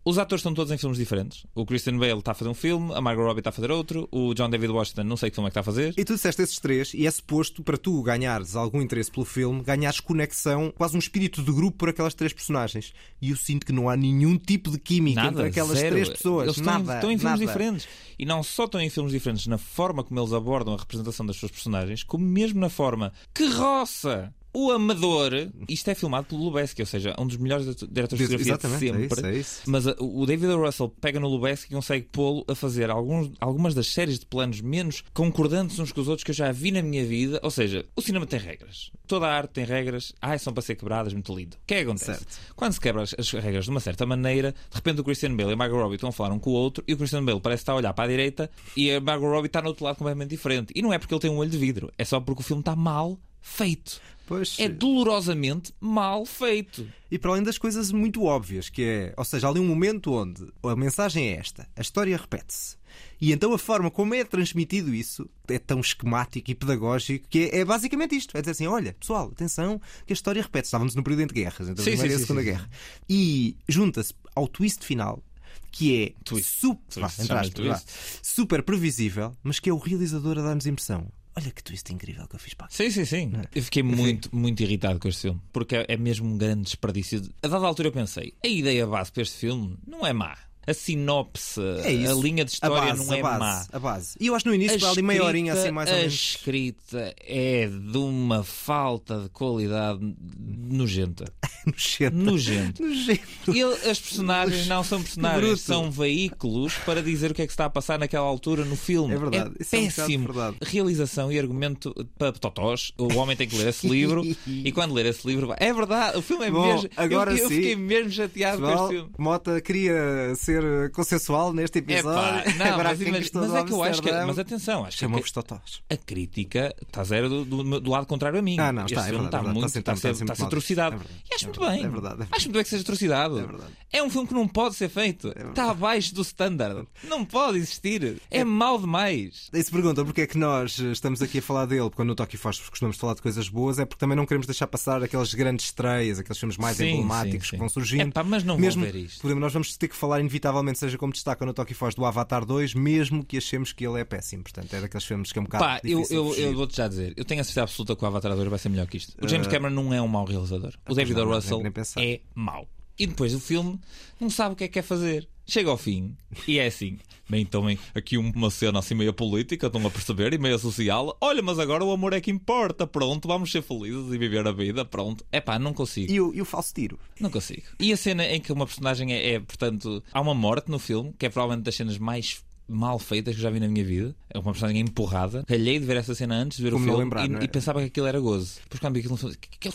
S2: Os atores estão todos em filmes diferentes. O Christian Bale está a fazer um filme, a Margot Robbie está a fazer outro, o John David Washington não sei que filme é que está a fazer.
S1: E tu disseste esses três, e é suposto para tu ganhares algum interesse pelo filme, ganhares conexão, quase um espírito de grupo por aquelas três personagens. E eu sinto que não há nenhum tipo de química
S2: Nada,
S1: entre aquelas
S2: zero.
S1: três pessoas.
S2: Eles estão,
S1: nada,
S2: estão em filmes
S1: nada.
S2: diferentes. E não só estão em filmes diferentes na forma como eles abordam a representação das suas personagens, como mesmo na forma que roça o amador. Isto é filmado pelo Lubeski, ou seja, um dos melhores diretores de fotografia de
S1: é
S2: sempre.
S1: isso, é isso.
S2: Mas uh, o David. Russell pega no Lubeski e consegue pô-lo a fazer alguns, algumas das séries de planos menos concordantes uns com os outros que eu já vi na minha vida. Ou seja, o cinema tem regras. Toda a arte tem regras. Ai, são para ser quebradas, muito lindo. O que é que acontece?
S1: Certo.
S2: Quando se quebra as, as regras de uma certa maneira, de repente o Christian Bale e a Margot Robbie estão a falar um com o outro e o Christian Bale parece estar a olhar para a direita e a Margot Robbie está no outro lado completamente diferente. E não é porque ele tem um olho de vidro, é só porque o filme está mal feito.
S1: Pois,
S2: É dolorosamente mal feito.
S1: E para além das coisas muito óbvias, que é, ou seja, ali um momento onde a mensagem é esta, a história repete-se. E então a forma como é transmitido isso é tão esquemático e pedagógico que é, é basicamente isto. É dizer assim, olha, pessoal, atenção, que a história repete-se. Estávamos no período entre guerras, entre a
S2: Sim,
S1: Primeira e a
S2: sim, sim,
S1: Segunda
S2: sim,
S1: Guerra. E junta-se ao twist final, que é super,
S2: Twist, chama-se
S1: aspas, vá,
S2: twist.
S1: super previsível, mas que é o realizador a dar-nos impressão. Olha que twist incrível que eu fiz para aqui.
S2: Sim, sim, sim. Eu fiquei muito, muito irritado com este filme. Porque é é mesmo um grande desperdício. de- A dada altura eu pensei, a ideia base para este filme não é má. A sinopse,
S1: É
S2: a linha de história
S1: A base,
S2: não é
S1: a base,
S2: má.
S1: A base. E eu acho no início,
S2: A
S1: ali meia horinha
S2: escrita-
S1: assim mais ou
S2: A
S1: menos.
S2: escrita é de uma falta de qualidade nojenta.
S1: Nojenta.
S2: Nojento.
S1: Nojento.
S2: Ele- as personagens não são personagens, são veículos para dizer o que é que se está a passar naquela altura no filme.
S1: É verdade, é um bocado
S2: péssimo.
S1: verdade.
S2: Realização e argumento para totós. O homem tem que ler esse livro e quando ler esse livro. É verdade, o filme é
S1: Bom,
S2: mesmo.
S1: agora
S2: eu, eu
S1: sim.
S2: fiquei mesmo chateado
S1: Pessoal,
S2: com este filme.
S1: Mota queria ser consensual neste episódio.
S2: Epá, não,
S1: Agora
S2: mas, mas- mas é que eu acho que.
S1: Amsterdã,
S2: Mas atenção, acho que
S1: totós.
S2: a crítica está zero do, do- do lado contrário a mim.
S1: Ah, não,
S2: este
S1: está, é verdade, é
S2: está muito.
S1: Está
S2: Está
S1: está
S2: atrocidade.
S1: visto.
S2: E acho muito
S1: É
S2: bem.
S1: verdade, é verdade.
S2: Acho muito bem que seja atrocidade. É, um filme que não pode ser feito. Está abaixo do standard. Não pode existir. É mau demais.
S1: E se perguntam porque é que nós eh, estamos aqui a falar dele, porque quando no Toque Fós costumamos falar de coisas boas, é porque também não queremos deixar passar aquelas grandes estreias, aqueles filmes mais
S2: Sim,
S1: emblemáticos
S2: sim,
S1: que
S2: sim.
S1: vão surgindo.
S2: Epá, mas não
S1: mesmo,
S2: ver isto.
S1: Exemplo, nós vamos ter que falar inevitavelmente, seja como destaca no Toque Fós do Avatar 2, mesmo que achemos que ele é péssimo. Portanto, é daqueles filmes que é um bocado
S2: Pá, eu, eu, eu vou-te já dizer, eu tenho a certeza absoluta que o Avatar 2 vai ser melhor que isto. O James
S1: Eh,
S2: Cameron não é um mau realizador. O David
S1: não,
S2: Russell é mau. E depois o filme não sabe o que é que quer fazer. Chega ao fim e é assim. Bem, então aqui uma cena assim meio política, estão a perceber, e meio social. Olha, mas agora o amor é que importa. Pronto, vamos ser felizes e viver a vida. Pronto. É pá, não consigo.
S1: E o, e o falso tiro?
S2: Não consigo. E a cena em que uma personagem é, é, portanto, há uma morte no filme, que é provavelmente das cenas mais mal feitas que eu já vi na minha vida. É uma personagem empurrada. Calhei de ver essa cena antes de ver
S1: Como
S2: o
S1: não
S2: filme
S1: lembrar,
S2: e,
S1: não é?
S2: e pensava que aquilo era gozo. Depois quando vi aquilo,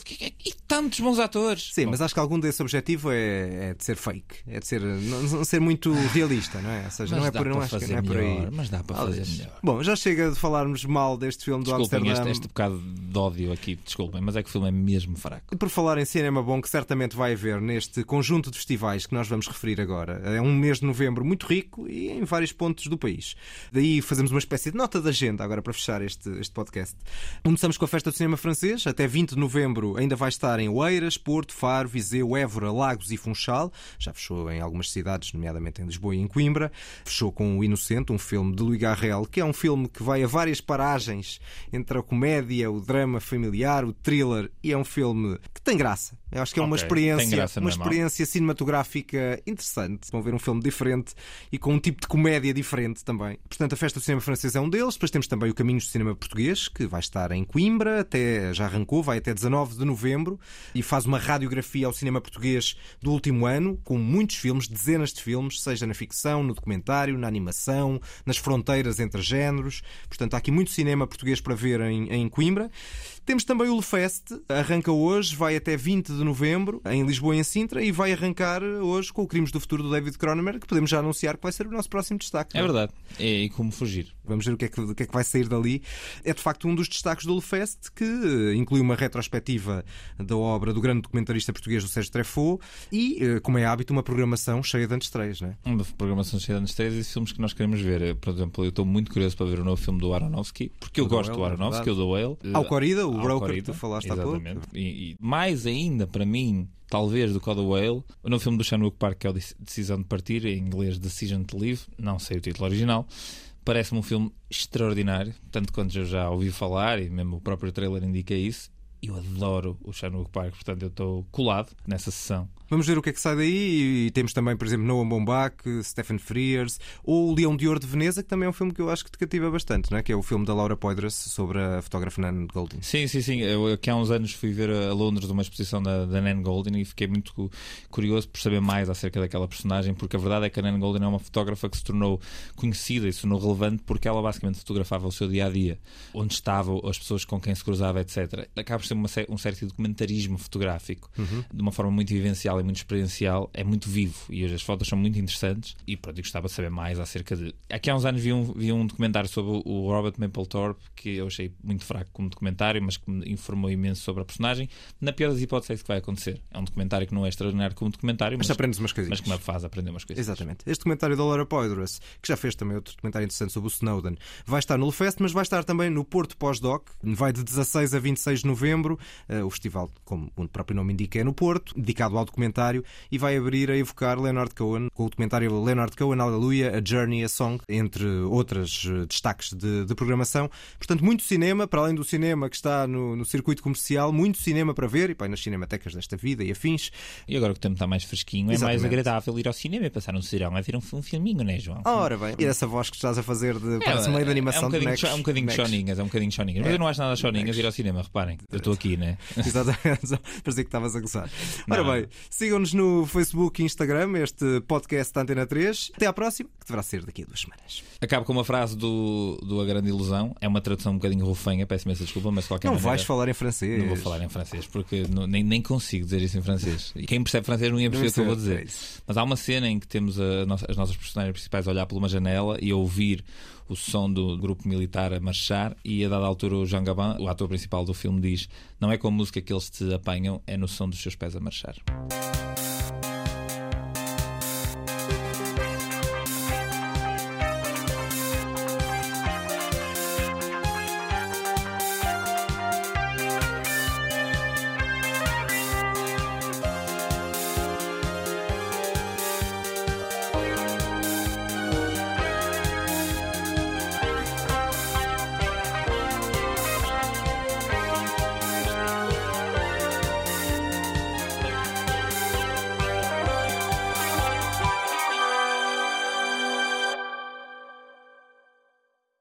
S2: que- que- e tantos bons atores.
S1: Sim, mas acho que algum desse objetivo é, é de ser fake, é de ser, não, não ser muito realista, não é? Ou seja,
S2: Mas
S1: não é por, não acho que não é por aí.
S2: melhor, mas dá para fazer melhor.
S1: Bom, já chega de falarmos mal deste filme do
S2: Desculpem este,
S1: Amsterdã.
S2: este bocado de ódio aqui, desculpem, mas é que o filme é mesmo fraco.
S1: E por falar em cinema bom, que certamente vai haver neste conjunto de festivais que nós vamos referir agora. É um mês de novembro muito rico e em vários pontos do país. Daí fazemos uma espécie de nota de agenda agora para fechar este, este podcast. Começamos com a Festa do Cinema Francês. Até 20 de novembro ainda vai estar em Oeiras, Porto, Faro, Viseu, Évora, Lagos e Funchal. Já fechou em algumas cidades, nomeadamente em Lisboa e em Coimbra. Fechou com O Inocente, um filme de Louis Garrel, que é um filme que vai a várias paragens entre a comédia, o drama familiar, o thriller e é um filme que tem graça. Eu acho que é uma
S2: Ok,
S1: experiência,
S2: graça,
S1: uma experiência cinematográfica interessante. Vão ver um filme diferente e com um tipo de comédia diferente também. Portanto, a Festa do Cinema Francês é um deles. Depois temos também o Caminhos do Cinema Português, que vai estar em Coimbra, até já arrancou, vai até 19 de novembro e faz uma radiografia ao cinema português do último ano, com muitos filmes, dezenas de filmes, seja na ficção, no documentário, na animação, nas fronteiras entre géneros. Portanto, há aqui muito cinema português para ver em, em Coimbra. Temos também o Lefest, arranca hoje, vai até 20 de novembro, em Lisboa e em Sintra, e vai arrancar hoje com o Crimes do Futuro do David Cronenberg, que podemos já anunciar que vai ser o nosso próximo destaque.
S2: É verdade. E, e como fugir.
S1: Vamos ver o que, é que, o que é que vai sair dali. É de facto um dos destaques do Lefest, que eh, inclui uma retrospectiva da obra do grande documentarista português do Sérgio Treffaut e, eh, como é hábito, uma programação cheia de antestreias, não é?
S2: Uma programação cheia de estreias e filmes que nós queremos ver. Por exemplo, eu estou muito curioso para ver o novo filme do Aronofsky, porque eu
S1: O do
S2: gosto
S1: Whale,
S2: do
S1: é
S2: Aronofsky, o
S1: verdade.
S2: do Whale.
S1: Ao Corrida, o broker
S2: Corrida,
S1: que tu falaste há pouco.
S2: E, e mais ainda, para mim, talvez do The Whale, no filme do Chan-wook Park, que é o Dec- Decisão de Partir, em inglês Decision to Live, não sei o título original, parece-me um filme extraordinário, tanto quanto eu já ouvi falar, e mesmo o próprio trailer indica isso. Eu adoro o Chan-wook Park, portanto eu estou colado nessa sessão.
S1: Vamos ver o que é que sai daí. E temos também, por exemplo, Noah Baumbach, Stephen Frears ou O Leão de Ouro de Veneza, que também é um filme que eu acho que te cativa bastante, não é? que é o filme da Laura Poitras sobre a fotógrafa Nan Goldin.
S2: Sim, sim, sim. Eu aqui há uns anos fui ver a Londres uma exposição da, da Nan Goldin e fiquei muito cu- curioso por saber mais acerca daquela personagem, porque a verdade é que a Nan Goldin é uma fotógrafa que se tornou conhecida e se tornou relevante porque ela basicamente fotografava o seu dia a dia, onde estavam as pessoas com quem se cruzava, etc. Acaba por ser uma, um certo documentarismo fotográfico,
S1: Uhum.
S2: de uma forma muito vivencial e muito experiencial, é muito vivo e as fotos são muito interessantes. E pronto, eu gostava de saber mais acerca de. Aqui há uns anos vi um, vi um documentário sobre o Robert Mapplethorpe que eu achei muito fraco como documentário, mas que me informou imenso sobre a personagem. Na pior das hipóteses, é isso que vai acontecer. É um documentário que não é extraordinário como documentário,
S1: Mas
S2: mas,
S1: aprendes umas coisinhas.
S2: mas que me faz aprender umas coisas.
S1: Exatamente. Este documentário da Laura Poitras, que já fez também outro documentário interessante sobre o Snowden, vai estar no Lefest, mas vai estar também no Porto Pós-Doc. Vai de 16 a 26 de novembro. Eh, o festival, como o próprio nome indica, é no Porto, dedicado ao documentário, e vai abrir a evocar Leonard Cohen, com o documentário Leonard Cohen, Aleluia, A Journey, A Song, entre outras eh, destaques de, de programação. Portanto, muito cinema, para além do cinema que está no, no circuito comercial, muito cinema para ver, e pá, nas cinematecas desta vida e afins.
S2: E agora que o tempo está mais fresquinho, é mais
S1: Exatamente.
S2: agradável ir ao cinema e passar um serão a ver um, um filminho, não é, João?
S1: Ora bem, e essa voz que estás a fazer de parece meio de animação
S2: é um
S1: de bonecos.
S2: é um bocadinho
S1: bonecos.
S2: choninhas, é um bocadinho choninhas. Mas
S1: É.
S2: eu não acho nada choninhas ir ao cinema, reparem. Eu estou aqui, né?
S1: Exatamente, parecia que estavas a gozar.
S2: Não.
S1: Ora bem, sigam-nos no Facebook e Instagram, este podcast da Antena 3. Até à próxima, que deverá ser daqui a duas semanas.
S2: Acabo com uma frase do, do A Grande Ilusão. É uma tradução um bocadinho rufanha, peço imensa desculpa, mas de qualquer
S1: Não
S2: maneira.
S1: vais falar em francês.
S2: Não vou falar em francês, porque não- nem, nem consigo dizer isso em francês. E quem percebe francês não ia perceber o que eu vou dizer. Mas há uma cena em que temos a as nossas personagens principais a olhar por uma janela e a ouvir o som do grupo militar a marchar, e a dada altura o Jean Gabin, o ator principal do filme, diz: Não é com música que eles te apanham, é no som dos seus pés a marchar.